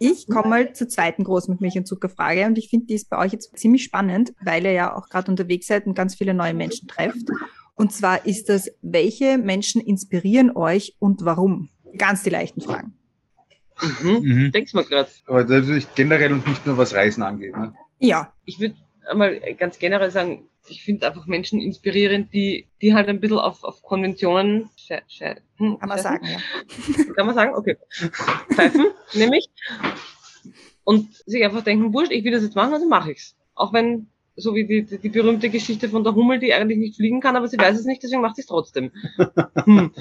Ich komme mal zur zweiten Groß mit Milch und Zuckerfrage und ich finde, die ist bei euch jetzt ziemlich spannend, weil ihr ja auch gerade unterwegs seid und ganz viele neue Menschen trefft. Und zwar ist das, welche Menschen inspirieren euch und warum? Ganz die leichten Fragen. Mhm. Mhm. Denkst mal gerade. Aber das ist natürlich generell und nicht nur was Reisen angeht. Ne? Ja, Ich würde einmal ganz generell sagen, ich finde einfach Menschen inspirierend, die, die halt ein bisschen auf, auf Konventionen sche sche hm, kann man sagen. Ja. Kann man sagen? Okay. Pfeifen, nämlich. Und sich einfach denken, wurscht, ich will das jetzt machen, also mache ich's. Auch wenn, so wie die, die, die berühmte Geschichte von der Hummel, die eigentlich nicht fliegen kann, aber sie weiß es nicht, deswegen macht sie es trotzdem. Hm.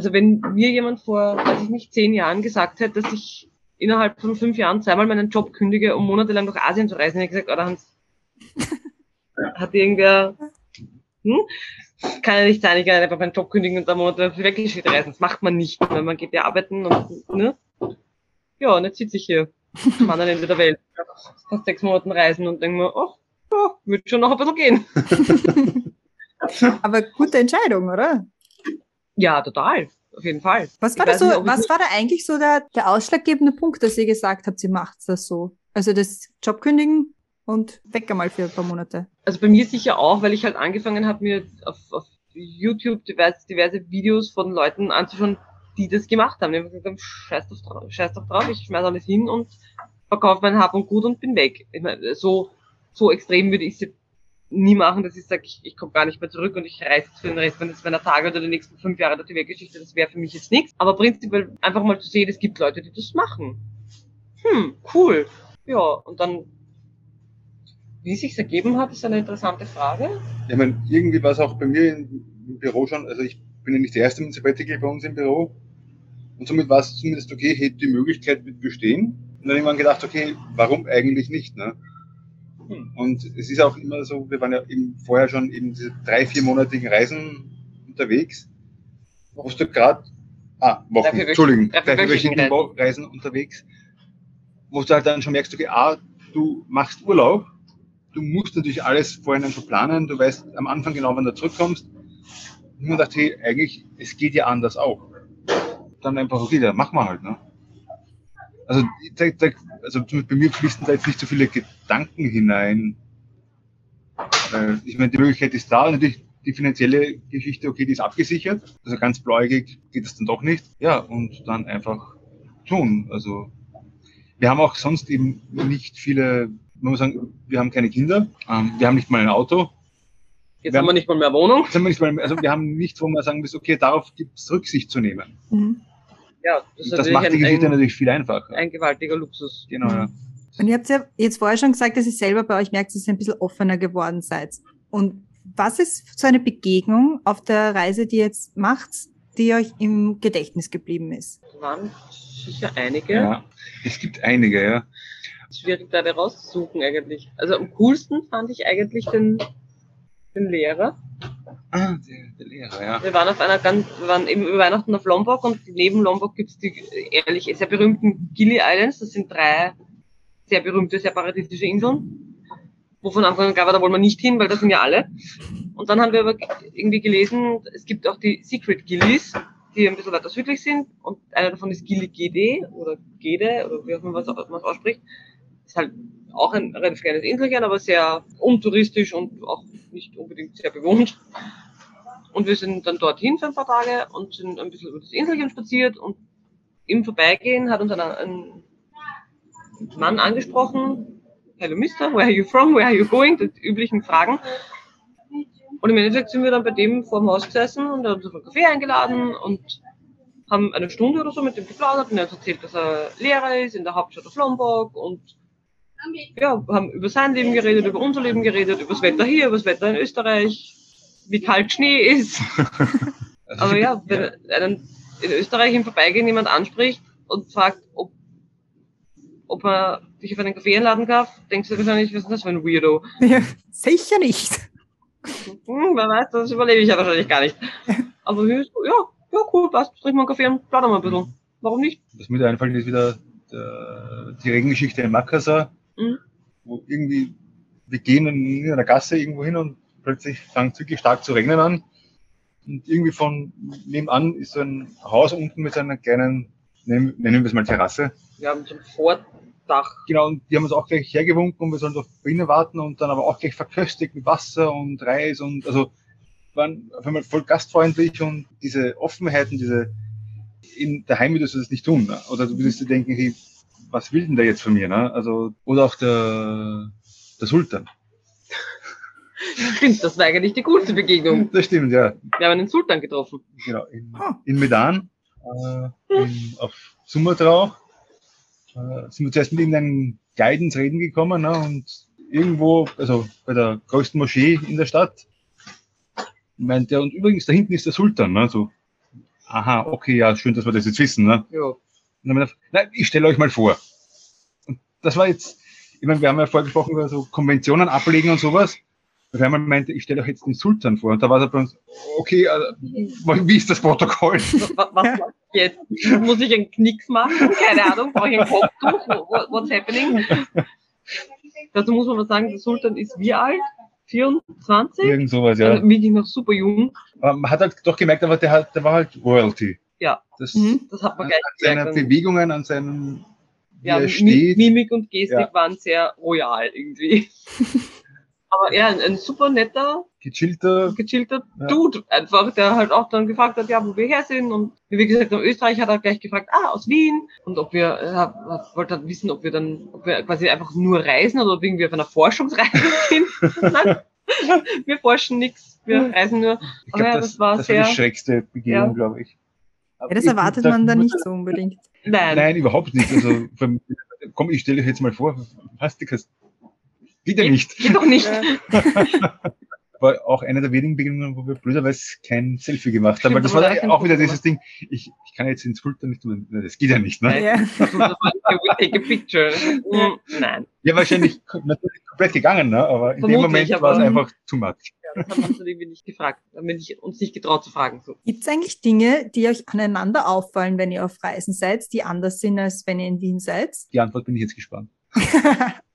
Also wenn mir jemand vor, weiß ich nicht, zehn Jahren gesagt hätte, dass ich innerhalb von fünf Jahren zweimal meinen Job kündige, um monatelang durch Asien zu reisen, hätte ich gesagt, oder Hans, hat irgendwer, hm? Kann ja nicht sein, ich kann einfach meinen Job kündigen und dann Monate weggeschickt reisen. Das macht man nicht, weil man geht ja arbeiten und, ne? Ja, und jetzt sitze ich hier am anderen Ende der Welt. Fast sechs Monaten reisen und denke mir, ach, ja, wird schon noch ein bisschen gehen. Aber gute Entscheidung, oder? Ja, total. Auf jeden Fall. Was Ich war da so, nicht, ich was war da eigentlich so der, der ausschlaggebende Punkt, dass ihr gesagt habt, sie macht das so? Also das Job kündigen und weg einmal für ein paar Monate. Also bei mir sicher auch, weil ich halt angefangen habe, mir auf, auf YouTube diverse, diverse Videos von Leuten anzuschauen, die das gemacht haben. Die haben gesagt, scheiß doch drauf, scheiß doch drauf, ich schmeiß alles hin und verkaufe mein Hab und Gut und bin weg. Ich meine, so, so extrem würde ich es nie machen, dass ich sage, ich, ich komme gar nicht mehr zurück und ich reise jetzt für den Rest meiner Tage oder die nächsten fünf Jahre durch die Weltgeschichte. Das wäre für mich jetzt nichts. Aber prinzipiell einfach mal zu sehen, es gibt Leute, die das machen. Hm, cool. Ja, und dann, wie sich's ergeben hat, ist eine interessante Frage. Ich meine, irgendwie war es auch bei mir im, Büro schon, also ich bin ja nicht der erste mit Sabbatical bei uns im Büro. Und somit war es zumindest okay, hätte die Möglichkeit wird bestehen. Und dann irgendwann gedacht, okay, warum eigentlich nicht, ne? Hm. Und es ist auch immer so, wir waren ja eben vorher schon eben diese drei, viermonatigen Reisen unterwegs. Wo du gerade, ah, Wochen, Drei, vier Wöch- Entschuldigung, drei, vier drei, vierwöchigen wöchigen Wo- Reisen unterwegs. Wo du halt dann schon merkst, okay, ah, du machst Urlaub, du musst natürlich alles vorhin schon planen, du weißt am Anfang genau, wann du zurückkommst. Und man dachte, hey, eigentlich, es geht ja anders auch. Dann einfach, okay, dann machen wir halt, ne? Also, da, da, also zumindest bei mir fließen da jetzt nicht so viele Gedanken hinein. Äh, ich meine, die Möglichkeit ist da, natürlich die finanzielle Geschichte, okay, die ist abgesichert. Also ganz bläugig geht das dann doch nicht. Ja, und dann einfach tun. Also wir haben auch sonst eben nicht viele, man muss sagen, wir haben keine Kinder, ähm, wir haben nicht mal ein Auto. Jetzt Wir haben wir nicht mal mehr Wohnung. Jetzt haben wir, nicht mal, also wir haben nichts, wo man sagen muss, okay, darauf gibt es Rücksicht zu nehmen. Mhm. Ja, das das natürlich macht die Geschichte ein, natürlich viel einfacher. ein gewaltiger Luxus. Genau, ja. Und ihr habt ja jetzt vorher schon gesagt, dass ihr selber bei euch merkt, dass ihr ein bisschen offener geworden seid. Und was ist so eine Begegnung auf der Reise, die ihr jetzt macht, die euch im Gedächtnis geblieben ist? Da waren sicher einige. ja. Es gibt einige, ja. Schwierig da rauszusuchen eigentlich. Also am coolsten fand ich eigentlich den, den Lehrer. Ah, der, der Lehrer, ja. Wir waren auf einer ganz, wir waren eben über Weihnachten auf Lombok und neben Lombok gibt's die ehrlich sehr berühmten Gili Islands. Das sind drei sehr berühmte, sehr paradiesische Inseln. Wo von Anfang an klar war, da wollen wir nicht hin, weil das sind ja alle. Und dann haben wir aber irgendwie gelesen, es gibt auch die Secret Gillies, die ein bisschen weiter südlich sind. Und einer davon ist Gili Gede oder Gede oder wie auch immer man es ausspricht. Ist halt auch ein relativ kleines Inselchen, aber sehr untouristisch und auch nicht unbedingt sehr bewohnt. Und wir sind dann dorthin für ein paar Tage und sind ein bisschen über das Inselchen spaziert und im Vorbeigehen hat uns ein, ein Mann angesprochen, Hello Mister, where are you from, where are you going, die üblichen Fragen. Und im Endeffekt sind wir dann bei dem vor dem Haus gesessen und er hat uns auf einen Kaffee eingeladen und haben eine Stunde oder so mit dem geplaudert und er hat uns erzählt, dass er Lehrer ist in der Hauptstadt of Lombok und ja, haben über sein Leben geredet, über unser Leben geredet, über das Wetter hier, über das Wetter in Österreich, wie kalt Schnee ist. Aber ja, wenn einen in Österreich im Vorbeigehen jemand anspricht und fragt, ob, ob er dich auf einen Kaffee einladen darf, denkst du wahrscheinlich, was ist das für ein Weirdo? Ja, sicher nicht. Hm, wer weiß, das überlebe ich ja wahrscheinlich gar nicht. Aber hier ist, ja, ja, cool, passt, trinken wir einen Kaffee und plaudern wir ein bisschen. Warum nicht? Was mir da einfällt, ist wieder der, die Regengeschichte in Makassar, Mhm. wo irgendwie, wir gehen in einer Gasse irgendwo hin und plötzlich fängt es wirklich stark zu regnen an. Und irgendwie von nebenan ist so ein Haus unten mit so einer kleinen, nennen, wir es mal Terrasse. Wir haben so ein Vordach. Genau, und die haben uns auch gleich hergewunken und wir sollen doch bei ihnen warten und dann aber auch gleich verköstigt mit Wasser und Reis und also waren auf einmal voll gastfreundlich und diese Offenheit und diese in, daheim würdest du das nicht tun. Ne? Oder du würdest dir denken, hey, was will denn der jetzt von mir? Ne? Also, oder auch der, der Sultan. Stimmt, das war eigentlich die coolste Begegnung. Das stimmt, ja. Wir haben einen Sultan getroffen. Genau. In, in Medan, äh, in, auf Sumatra auch, äh, sind wir zuerst mit irgendeinem Guide ins Reden gekommen ne? und irgendwo, also bei der größten Moschee in der Stadt, meinte er, und übrigens, da hinten ist der Sultan. Ne? So, aha, okay, ja, schön, dass wir das jetzt wissen. Ne? Ja. Und gedacht, nein, ich stelle euch mal vor. Und das war jetzt, ich meine, wir haben ja vorgesprochen über so Konventionen ablegen und sowas. Auf einmal meinte, ich stelle euch jetzt den Sultan vor. Und da war er bei uns, okay, äh, wie ist das Protokoll? Was, was jetzt? Muss ich einen Knicks machen? Keine Ahnung. Brauche ich ein Kopftuch? What- What's happening? Dazu muss man noch sagen, der Sultan ist wie alt? 24? Irgend sowas, ja. Also wirklich noch super jung. Man hat halt doch gemerkt, aber der, hat, der war halt Royalty. Ja. Das, Mhm. Das hat man an, gleich an seinen gemerkt. Bewegungen, an seinen, wie Ja, er steht. Mimik und Gestik Ja. waren sehr royal irgendwie. Aber ja, ein, ein super netter, gechillter, gechillter Ja. Dude einfach, der halt auch dann gefragt hat, ja, wo wir her sind. Und wie wir gesagt haben, Österreich hat er gleich gefragt, ah, aus Wien. Und ob wir, er wollte halt wissen, ob wir dann, ob wir quasi einfach nur reisen oder ob wir irgendwie auf einer Forschungsreise sind. Wir forschen nichts, wir reisen nur. ich glaube, ja, das, das war das war die sehr- schrägste Begegnung, Ja. glaube ich. Ja, das erwartet man da nicht so unbedingt. Nein, Nein, überhaupt nicht. Also, komm, ich stelle euch jetzt mal vor, was du kannst. Geht ja nicht. geht doch nicht. War auch eine der wenigen Begegnungen, wo wir blöderweise kein Selfie gemacht haben. Weil das war kein auch wieder dieses Ding, ich, ich kann jetzt den Sultan nicht tun. Das geht ja nicht, ne? Nein. Ja. Das war, we take a picture. Mm, Nein. Ja, wahrscheinlich natürlich komplett gegangen, ne? Aber in dem Moment war es aber- einfach too much. Ja, das haben wir uns irgendwie nicht gefragt. Haben wir nicht, uns nicht getraut zu fragen. So. Gibt es eigentlich Dinge, die euch aneinander auffallen, wenn ihr auf Reisen seid, die anders sind, als wenn ihr in Wien seid? Die Antwort bin ich jetzt gespannt.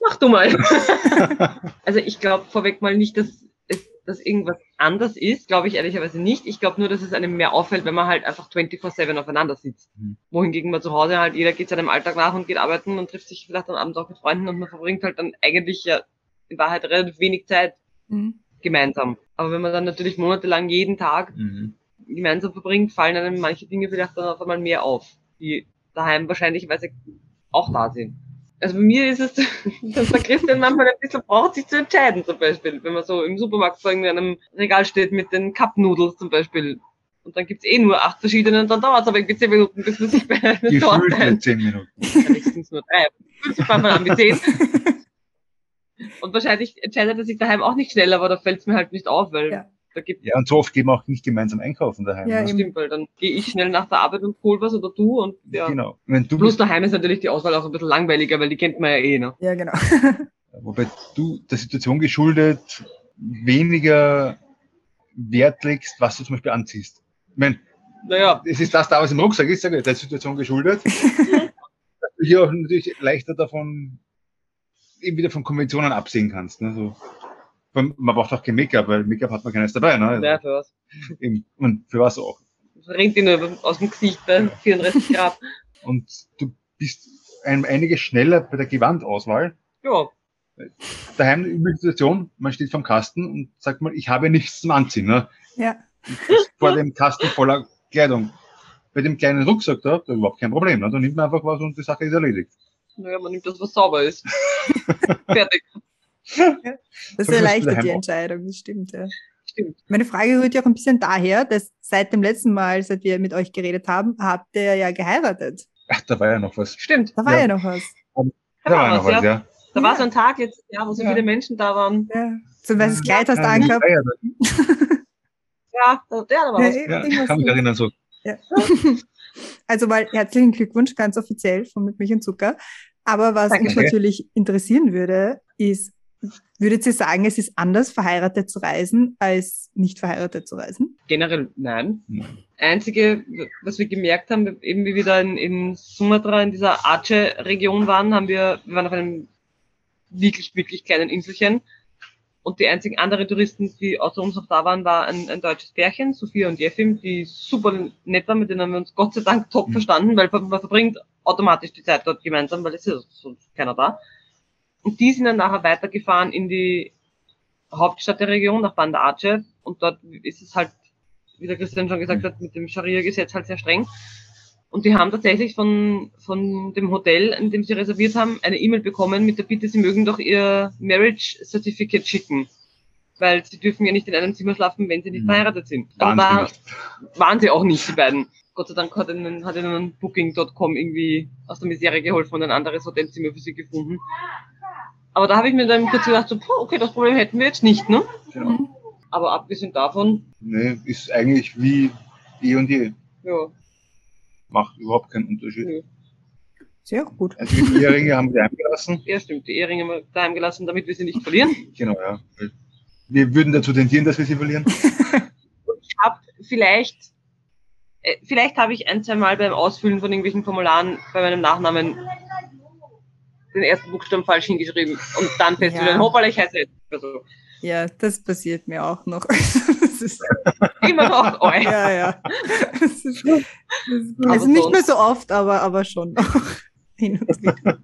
Mach du mal. also ich glaube vorweg mal nicht, dass, es, dass irgendwas anders ist. Glaube ich ehrlicherweise nicht. Ich glaube nur, dass es einem mehr auffällt, wenn man halt einfach 24-7 aufeinander sitzt. Mhm. Wohingegen man zu Hause halt, jeder geht seinem Alltag nach und geht arbeiten und trifft sich vielleicht am Abend auch mit Freunden und man verbringt halt dann eigentlich ja in Wahrheit relativ wenig Zeit Mhm. gemeinsam. Aber wenn man dann natürlich monatelang jeden Tag Mhm. gemeinsam verbringt, fallen einem manche Dinge vielleicht dann auf einmal mehr auf, die daheim wahrscheinlicherweise auch da sind. Also bei mir ist es, dass der Christian manchmal ein bisschen braucht, sich zu entscheiden, zum Beispiel. Wenn man so im Supermarkt vor irgendwie einem Regal steht mit den Cup Noodles zum Beispiel. Und dann gibt's eh nur acht verschiedene und dann dauert es aber irgendwie zehn Minuten, bis man sich bei einer Torte Gefühlt mit zehn Minuten. Es nur drei. Fühlt sich manchmal an wie zehn. Und wahrscheinlich entscheidet er sich daheim auch nicht schneller, aber da fällt es mir halt nicht auf, weil Ja. Da gibt Ja, und so oft gehen wir auch nicht gemeinsam einkaufen daheim. Ja, ne? Stimmt, weil dann gehe ich schnell nach der Arbeit und hol was oder du und ja. Genau. Wenn du Plus daheim ist natürlich die Auswahl auch ein bisschen langweiliger, weil die kennt man ja eh, ne? Ja, genau. wobei du der Situation geschuldet weniger Wert legst, was du zum Beispiel anziehst. Ich meine, Naja, es ist das da, was im Rucksack ist, sage ich, der Situation geschuldet. dass du hier auch natürlich leichter davon, eben wieder von Konventionen absehen kannst. Ne? So, man braucht auch kein Make-up, weil Make-up hat man keines dabei. Ne? ja, für was. Eben, und für was auch. Das rinnt dir nur aus dem Gesicht bei 34 Grad. Und du bist ein, einiges schneller bei der Gewandauswahl. Ja, Daheim eine übliche Situation, man steht vom Kasten und sagt mal, ich habe nichts zum Anziehen. Ne? Ja. Vor dem Kasten voller Kleidung. Bei dem kleinen Rucksack da, da überhaupt kein Problem. Ne? Da nimmt man einfach was und die Sache ist erledigt. naja, man nimmt das, was sauber ist. Fertig. Das erleichtert die. Entscheidung, das stimmt, ja. Stimmt. Meine Frage rührt ja auch ein bisschen daher, dass seit dem letzten Mal, seit wir mit euch geredet haben, habt ihr ja geheiratet. Ach, da war ja noch was. Stimmt. Da war ja, Ja. noch was. Da war ja noch was, ja. ja. Da war so ein Tag jetzt, ja, wo so Ja. viele Menschen da waren. Ja. So ein weißes Kleid hast du angehabt. feiern. Ja, da, ja, da war was. Ja, irgendwas kann mich erinnern, so. Ja. Also mal herzlichen Glückwunsch, ganz offiziell von Mit Milch und Zucker. Aber was Danke. mich natürlich interessieren würde, ist, würdet ihr sagen, es ist anders, verheiratet zu reisen, als nicht verheiratet zu reisen? Generell nein. Einzige, was wir gemerkt haben, eben wie wir da in, in Sumatra, in dieser Aceh-Region waren, haben wir, wir waren auf einem wirklich, wirklich kleinen Inselchen. Und die einzigen anderen Touristen, die außer uns noch da waren, war ein, ein deutsches Pärchen, Sophia und Jeffim, die super nett waren, mit denen haben wir uns Gott sei Dank top Mhm. verstanden, weil man verbringt automatisch die Zeit dort gemeinsam, weil es ist sonst keiner da. Und die sind dann nachher weitergefahren in die Hauptstadt der Region, nach Banda Aceh. Und dort ist es halt wie der Christian schon gesagt hat, mit dem Scharia-Gesetz halt sehr streng. Und die haben tatsächlich von, von dem Hotel, in dem sie reserviert haben, eine E-Mail bekommen mit der Bitte, sie mögen doch ihr Marriage Certificate schicken. Weil sie dürfen ja nicht in einem Zimmer schlafen, wenn sie nicht Mhm. verheiratet sind. Waren Aber sie waren sie auch nicht, die beiden. Gott sei Dank hat ihnen, hat ihnen Booking.com irgendwie aus der Misere geholfen und ein anderes Hotelzimmer für sie gefunden. Aber da habe ich mir dann kurz gedacht, so, puh, okay, das Problem hätten wir jetzt nicht, ne? Genau. Aber abgesehen davon, Nee, ist eigentlich wie eh und je. ja, Macht überhaupt keinen Unterschied. nö. Sehr gut. Also die Eheringe haben wir eingelassen. Ja, stimmt, die Ehringe haben wir daheim gelassen, damit wir sie nicht verlieren. Genau, ja. Wir würden dazu tendieren, dass wir sie verlieren. Ich habe vielleicht, äh, vielleicht habe ich ein, zwei Mal beim Ausfüllen von irgendwelchen Formularen bei meinem Nachnamen den ersten Buchstaben falsch hingeschrieben und dann festzustellen, Ja. hoppala, ich heiße jetzt. Also, Ja, das passiert mir auch noch. Das ist, immer noch, oh, ja, ja. Das ist, das ist, also nicht mehr so oft, aber, aber schon noch. Hin und wieder.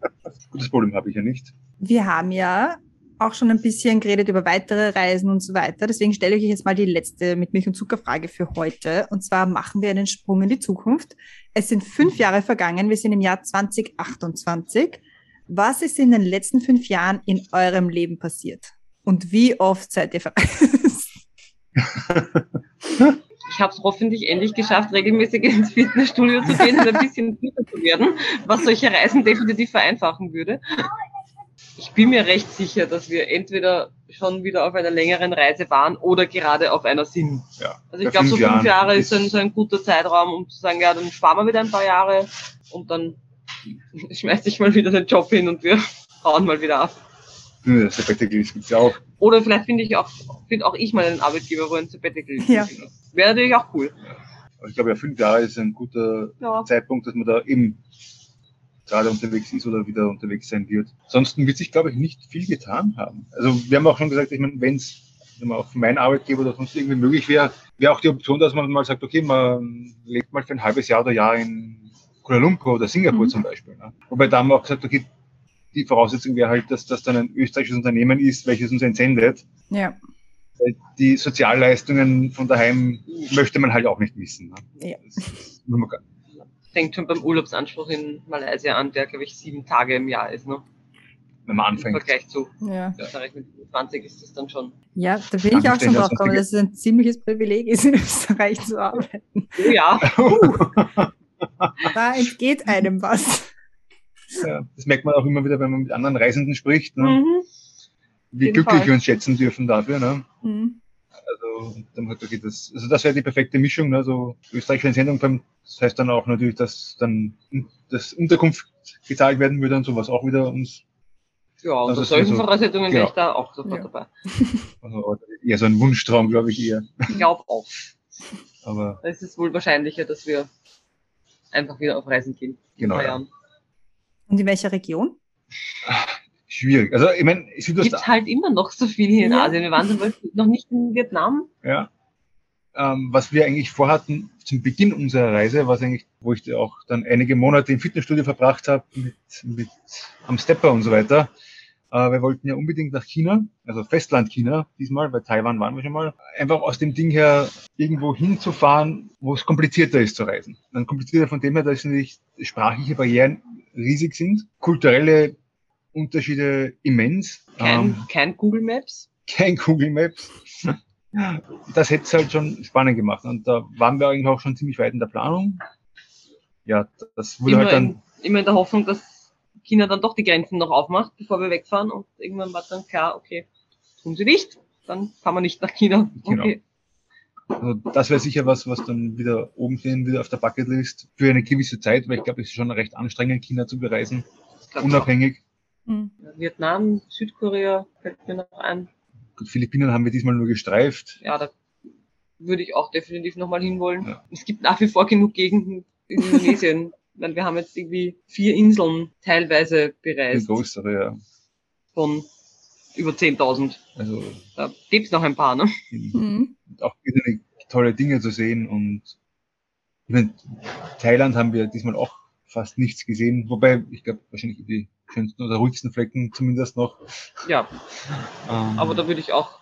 Gutes Problem habe ich ja nicht. Wir haben ja auch schon ein bisschen geredet über weitere Reisen und so weiter. Deswegen stelle ich euch jetzt mal die letzte mit Milch und Zucker Frage für heute. Und zwar machen wir einen Sprung in die Zukunft. Es sind fünf Jahre vergangen. Wir sind im Jahr 2028. Was ist in den letzten fünf Jahren in eurem Leben passiert? Und wie oft seid ihr verreist? ich habe es hoffentlich endlich geschafft, regelmäßig ins Fitnessstudio zu gehen und ein bisschen fitter zu werden, was solche Reisen definitiv vereinfachen würde. Ich bin mir recht sicher, dass wir entweder schon wieder auf einer längeren Reise waren oder gerade auf einer sind. Ja. Also ich glaube, so fünf Jahre ist so ein, ist- so ein guter Zeitraum, um zu sagen, ja, dann sparen wir wieder ein paar Jahre und dann schmeiß ich mal wieder den Job hin und wir hauen mal wieder ab. Das Sabbatical gibt's ja auch. Oder vielleicht finde ich auch, finde auch ich mal einen Arbeitgeber, wo ein Sabbatical ist. Ja. Wäre natürlich auch cool. Aber ich glaube ja, fünf Jahre ist ein guter Ja. Zeitpunkt, dass man da eben gerade unterwegs ist oder wieder unterwegs sein wird. Ansonsten wird sich, glaube ich, nicht viel getan haben. Also wir haben auch schon gesagt, ich meine, wenn es auch für meinen Arbeitgeber oder sonst irgendwie möglich wäre, wäre auch die Option, dass man mal sagt, okay, man lebt mal für ein halbes Jahr oder Jahr in Kuala Lumpur oder Singapur Mhm. zum Beispiel. Ne? Wobei da haben wir auch gesagt, okay, die Voraussetzung wäre halt, dass das dann ein österreichisches Unternehmen ist, welches uns entsendet. Ja. Weil Die Sozialleistungen von daheim möchte man halt auch nicht missen. Ne? Ja. Fängt schon beim Urlaubsanspruch in Malaysia an, der, glaube ich, sieben Tage im Jahr ist, ne? wenn man Im anfängt. Vergleich zu Ja. Österreich mit 20 ist das dann schon. ja, da bin ich auch schon drauf gekommen, dass es ein ziemliches Privileg ist, in Österreich zu arbeiten. Ja, Da entgeht einem was. Ja, das merkt man auch immer wieder, wenn man mit anderen Reisenden spricht, ne? mhm. wie glücklich Fall. wir uns schätzen dürfen dafür. Ne? Mhm. Also, dann hat okay, das, also das wäre die perfekte Mischung. Ne? So österreichische Entsendung, beim- das heißt dann auch natürlich, dass dann das Unterkunft gezahlt werden würde und sowas auch wieder uns, ja, unter Also, solchen also, Voraussetzungen wäre genau. ich da auch sofort Ja. dabei. also eher so ein Wunschtraum, glaube ich eher. Ich glaube auch. Aber Es ist wohl wahrscheinlicher, dass wir einfach wieder auf Reisen gehen. in Genau, ja. Und in welcher Region? schwierig. Also ich meine, Gibt Südostasien, halt immer noch so viel hier in Ja. Asien. Wir waren zum Beispiel noch nicht in Vietnam. ja. Ähm, was wir eigentlich vorhatten zum Beginn unserer Reise, was eigentlich, wo ich auch dann einige Monate im Fitnessstudio verbracht habe mit, mit am Stepper und so weiter. Äh, wir wollten ja unbedingt nach China, also Festland China diesmal, bei Taiwan waren wir schon mal. Einfach aus dem Ding her irgendwo hinzufahren, wo es komplizierter ist zu reisen. Dann komplizierter von dem her, dass natürlich sprachliche Barrieren riesig sind, kulturelle Unterschiede immens. Kein, Ähm, kein Google Maps. kein Google Maps. Das hätte es halt schon spannend gemacht. Und da waren wir eigentlich auch schon ziemlich weit in der Planung. Ja, das wurde Immer, halt dann, in, immer in der Hoffnung, dass China dann doch die Grenzen noch aufmacht, bevor wir wegfahren. Und irgendwann war dann klar, okay, tun sie nicht. Dann fahren wir nicht nach China. Genau. Okay. also das wäre sicher was, was dann wieder oben stehen wieder auf der Bucketlist für eine gewisse Zeit, weil ich glaube, es ist schon recht anstrengend, China zu bereisen, unabhängig. Mhm. Vietnam, Südkorea fällt mir noch ein. Gut, Philippinen haben wir diesmal nur gestreift. Ja, da würde ich auch definitiv nochmal hinwollen. Ja. Es gibt nach wie vor genug Gegenden in Indonesien. Ich meine, wir haben jetzt irgendwie vier Inseln teilweise bereist größere, ja. von über 10.000. Also Da gibt's noch ein paar, ne? Mhm. auch tolle Dinge zu sehen. Und ich meine, Thailand haben wir diesmal auch fast nichts gesehen, wobei ich glaube wahrscheinlich die schönsten oder ruhigsten Flecken zumindest noch. Ja, Ähm, aber da würde ich auch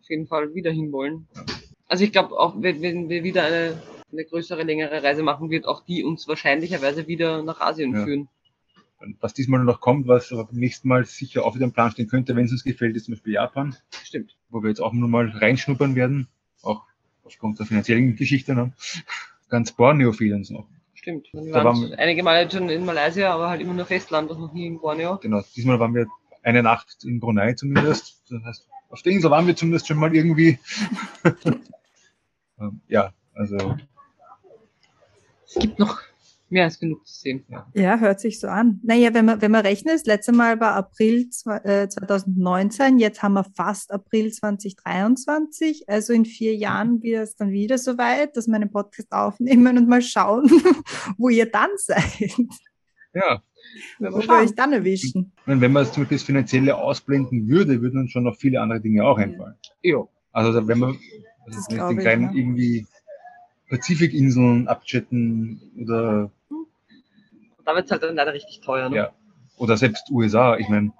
auf jeden Fall wieder hinwollen. Also ich glaube auch, wenn, wenn wir wieder eine, eine größere, längere Reise machen, wird auch die uns wahrscheinlicherweise wieder nach Asien Ja. führen. Was diesmal noch kommt, was aber beim nächsten Mal sicher auch wieder im Plan stehen könnte, wenn es uns gefällt, ist zum Beispiel Japan, Stimmt. wo wir jetzt auch nur mal reinschnuppern werden, auch aufgrund der finanziellen Geschichte. Ne? Ganz Borneo fehlt uns noch. Stimmt. Wir Da waren waren einige Male schon in Malaysia, aber halt immer nur Festland und noch nie in Borneo. Genau, diesmal waren wir eine Nacht in Brunei zumindest. Das heißt, auf der Insel waren wir zumindest schon mal irgendwie. Ähm, ja, also Es gibt noch mehr als genug zu sehen. Ja, hört sich so an. Naja, wenn man, wenn man rechnet, das letzte Mal war April zwe- äh, 2019, jetzt haben wir fast April 2023. Also in vier Jahren wird es dann wieder so weit, dass wir einen Podcast aufnehmen und mal schauen, wo ihr dann seid, ja, Wenn wo wir euch dann erwischen. meine, wenn man zum Beispiel das Finanzielle ausblenden würde, würden uns schon noch viele andere Dinge auch einfallen. Ja. Also wenn man also den kleinen ja. irgendwie Pazifikinseln abchatten oder Und da wird es halt dann leider richtig teuer. Ne? Ja. oder selbst USA. Ich meine,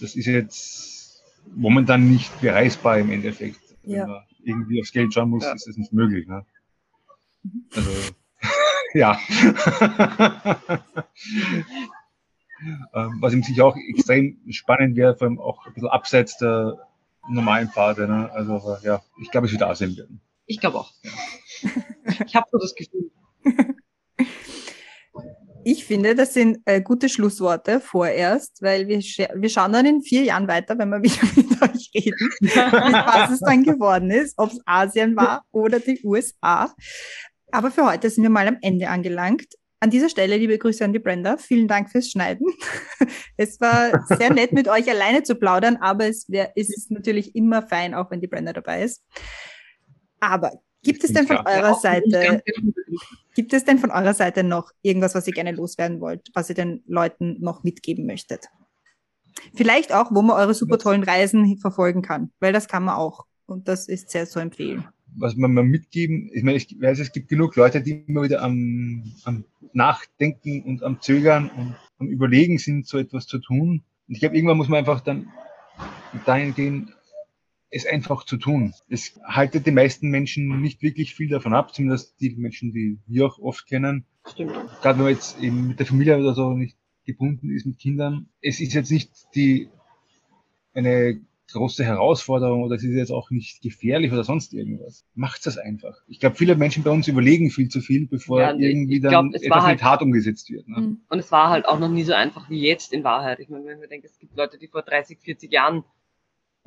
das ist jetzt momentan nicht bereisbar im Endeffekt. Ja. Wenn man irgendwie aufs Geld schauen muss, Ja. ist das nicht möglich. Ne? Also, ja. Ähm, Was ihm sicher auch extrem spannend wäre, vor allem auch ein bisschen abseits der normalen Pfade. Ne? Also, ja, ich glaube, es wird Asien werden. Ich glaube auch. ich habe so das Gefühl. Ich finde, das sind äh, gute Schlussworte vorerst, weil wir, scha- wir schauen dann in vier Jahren weiter, wenn wir wieder mit euch reden, was es dann geworden ist, ob es Asien war oder die USA. Aber für heute sind wir mal am Ende angelangt. An dieser Stelle liebe Grüße an die Brenda. Vielen Dank fürs Schneiden. Es war sehr nett, mit euch alleine zu plaudern, aber es, wär, es ist natürlich immer fein, auch wenn die Brenda dabei ist. Aber gibt es denn von eurer Seite. Gibt es denn von eurer Seite noch irgendwas, was ihr gerne loswerden wollt, was ihr den Leuten noch mitgeben möchtet? Vielleicht auch, wo man eure super tollen Reisen verfolgen kann, weil das kann man auch. Und das ist sehr zu empfehlen. was man mal mitgeben, ich meine, ich weiß, es gibt genug Leute, die immer wieder am, am Nachdenken und am Zögern und am Überlegen sind, so etwas zu tun. Und ich glaube, irgendwann muss man einfach dann dahin gehen, es einfach zu tun. Es haltet die meisten Menschen nicht wirklich viel davon ab, zumindest die Menschen, die wir auch oft kennen. Stimmt. Gerade wenn man jetzt eben mit der Familie oder so nicht gebunden ist mit Kindern. Es ist jetzt nicht die, eine große Herausforderung oder es ist jetzt auch nicht gefährlich oder sonst irgendwas. Macht das einfach. Ich glaube, viele Menschen bei uns überlegen viel zu viel, bevor Ja, irgendwie dann glaub, etwas halt- mit hart umgesetzt wird. Ne? Mhm. Und es war halt auch noch nie so einfach wie jetzt in Wahrheit. Ich meine, wenn wir denken, es gibt Leute, die vor 30, 40 Jahren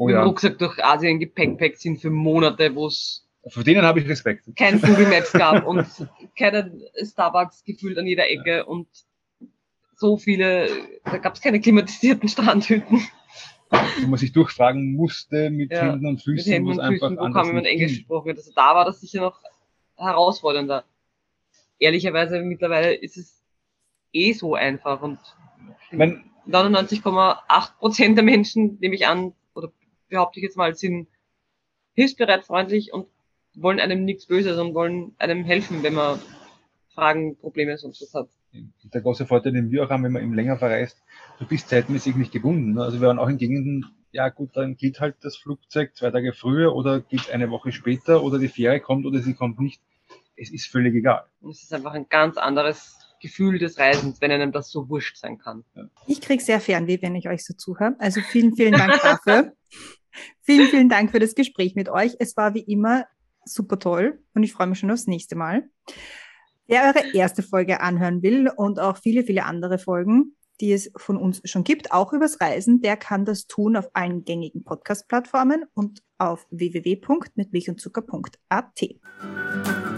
Oh mit dem ja, Rucksack durch Asien gepäckpackt sind für Monate, wo es vor denen habe ich Respekt. kein Google Maps gab und keine Starbucks gefühlt an jeder Ecke und so viele, da gab es keine klimatisierten Strandhütten Wo man sich durchfragen musste mit Ja, Händen und mit Füßen, Händen wo es und Füßen, wo kaum jemand Englisch gesprochen. Also da war das sicher noch herausfordernder. Ehrlicherweise mittlerweile ist es eh so einfach und Ich mein, 99,8 Prozent der Menschen, nehme ich an, behaupte ich jetzt mal, sind hilfsbereit, freundlich und wollen einem nichts Böses und wollen einem helfen, wenn man Fragen, Probleme sonst was hat. der große Vorteil, den wir auch haben, wenn man eben länger verreist, du bist zeitmäßig nicht gebunden. Also wir waren auch in Gegenden, ja gut, dann geht halt das Flugzeug zwei Tage früher oder geht eine Woche später oder die Fähre kommt oder sie kommt nicht. Es ist völlig egal. Und es ist einfach ein ganz anderes Gefühl des Reisens, wenn einem das so wurscht sein kann. Ich kriege sehr Fernweh, wenn ich euch so zuhöre. Also vielen, vielen Dank dafür. Vielen, vielen Dank für das Gespräch mit euch. Es war wie immer super toll und ich freue mich schon aufs nächste Mal. Wer eure erste Folge anhören will und auch viele, viele andere Folgen, die es von uns schon gibt, auch übers Reisen, der kann das tun auf allen gängigen Podcast-Plattformen und auf www.mitmilchundzucker.at.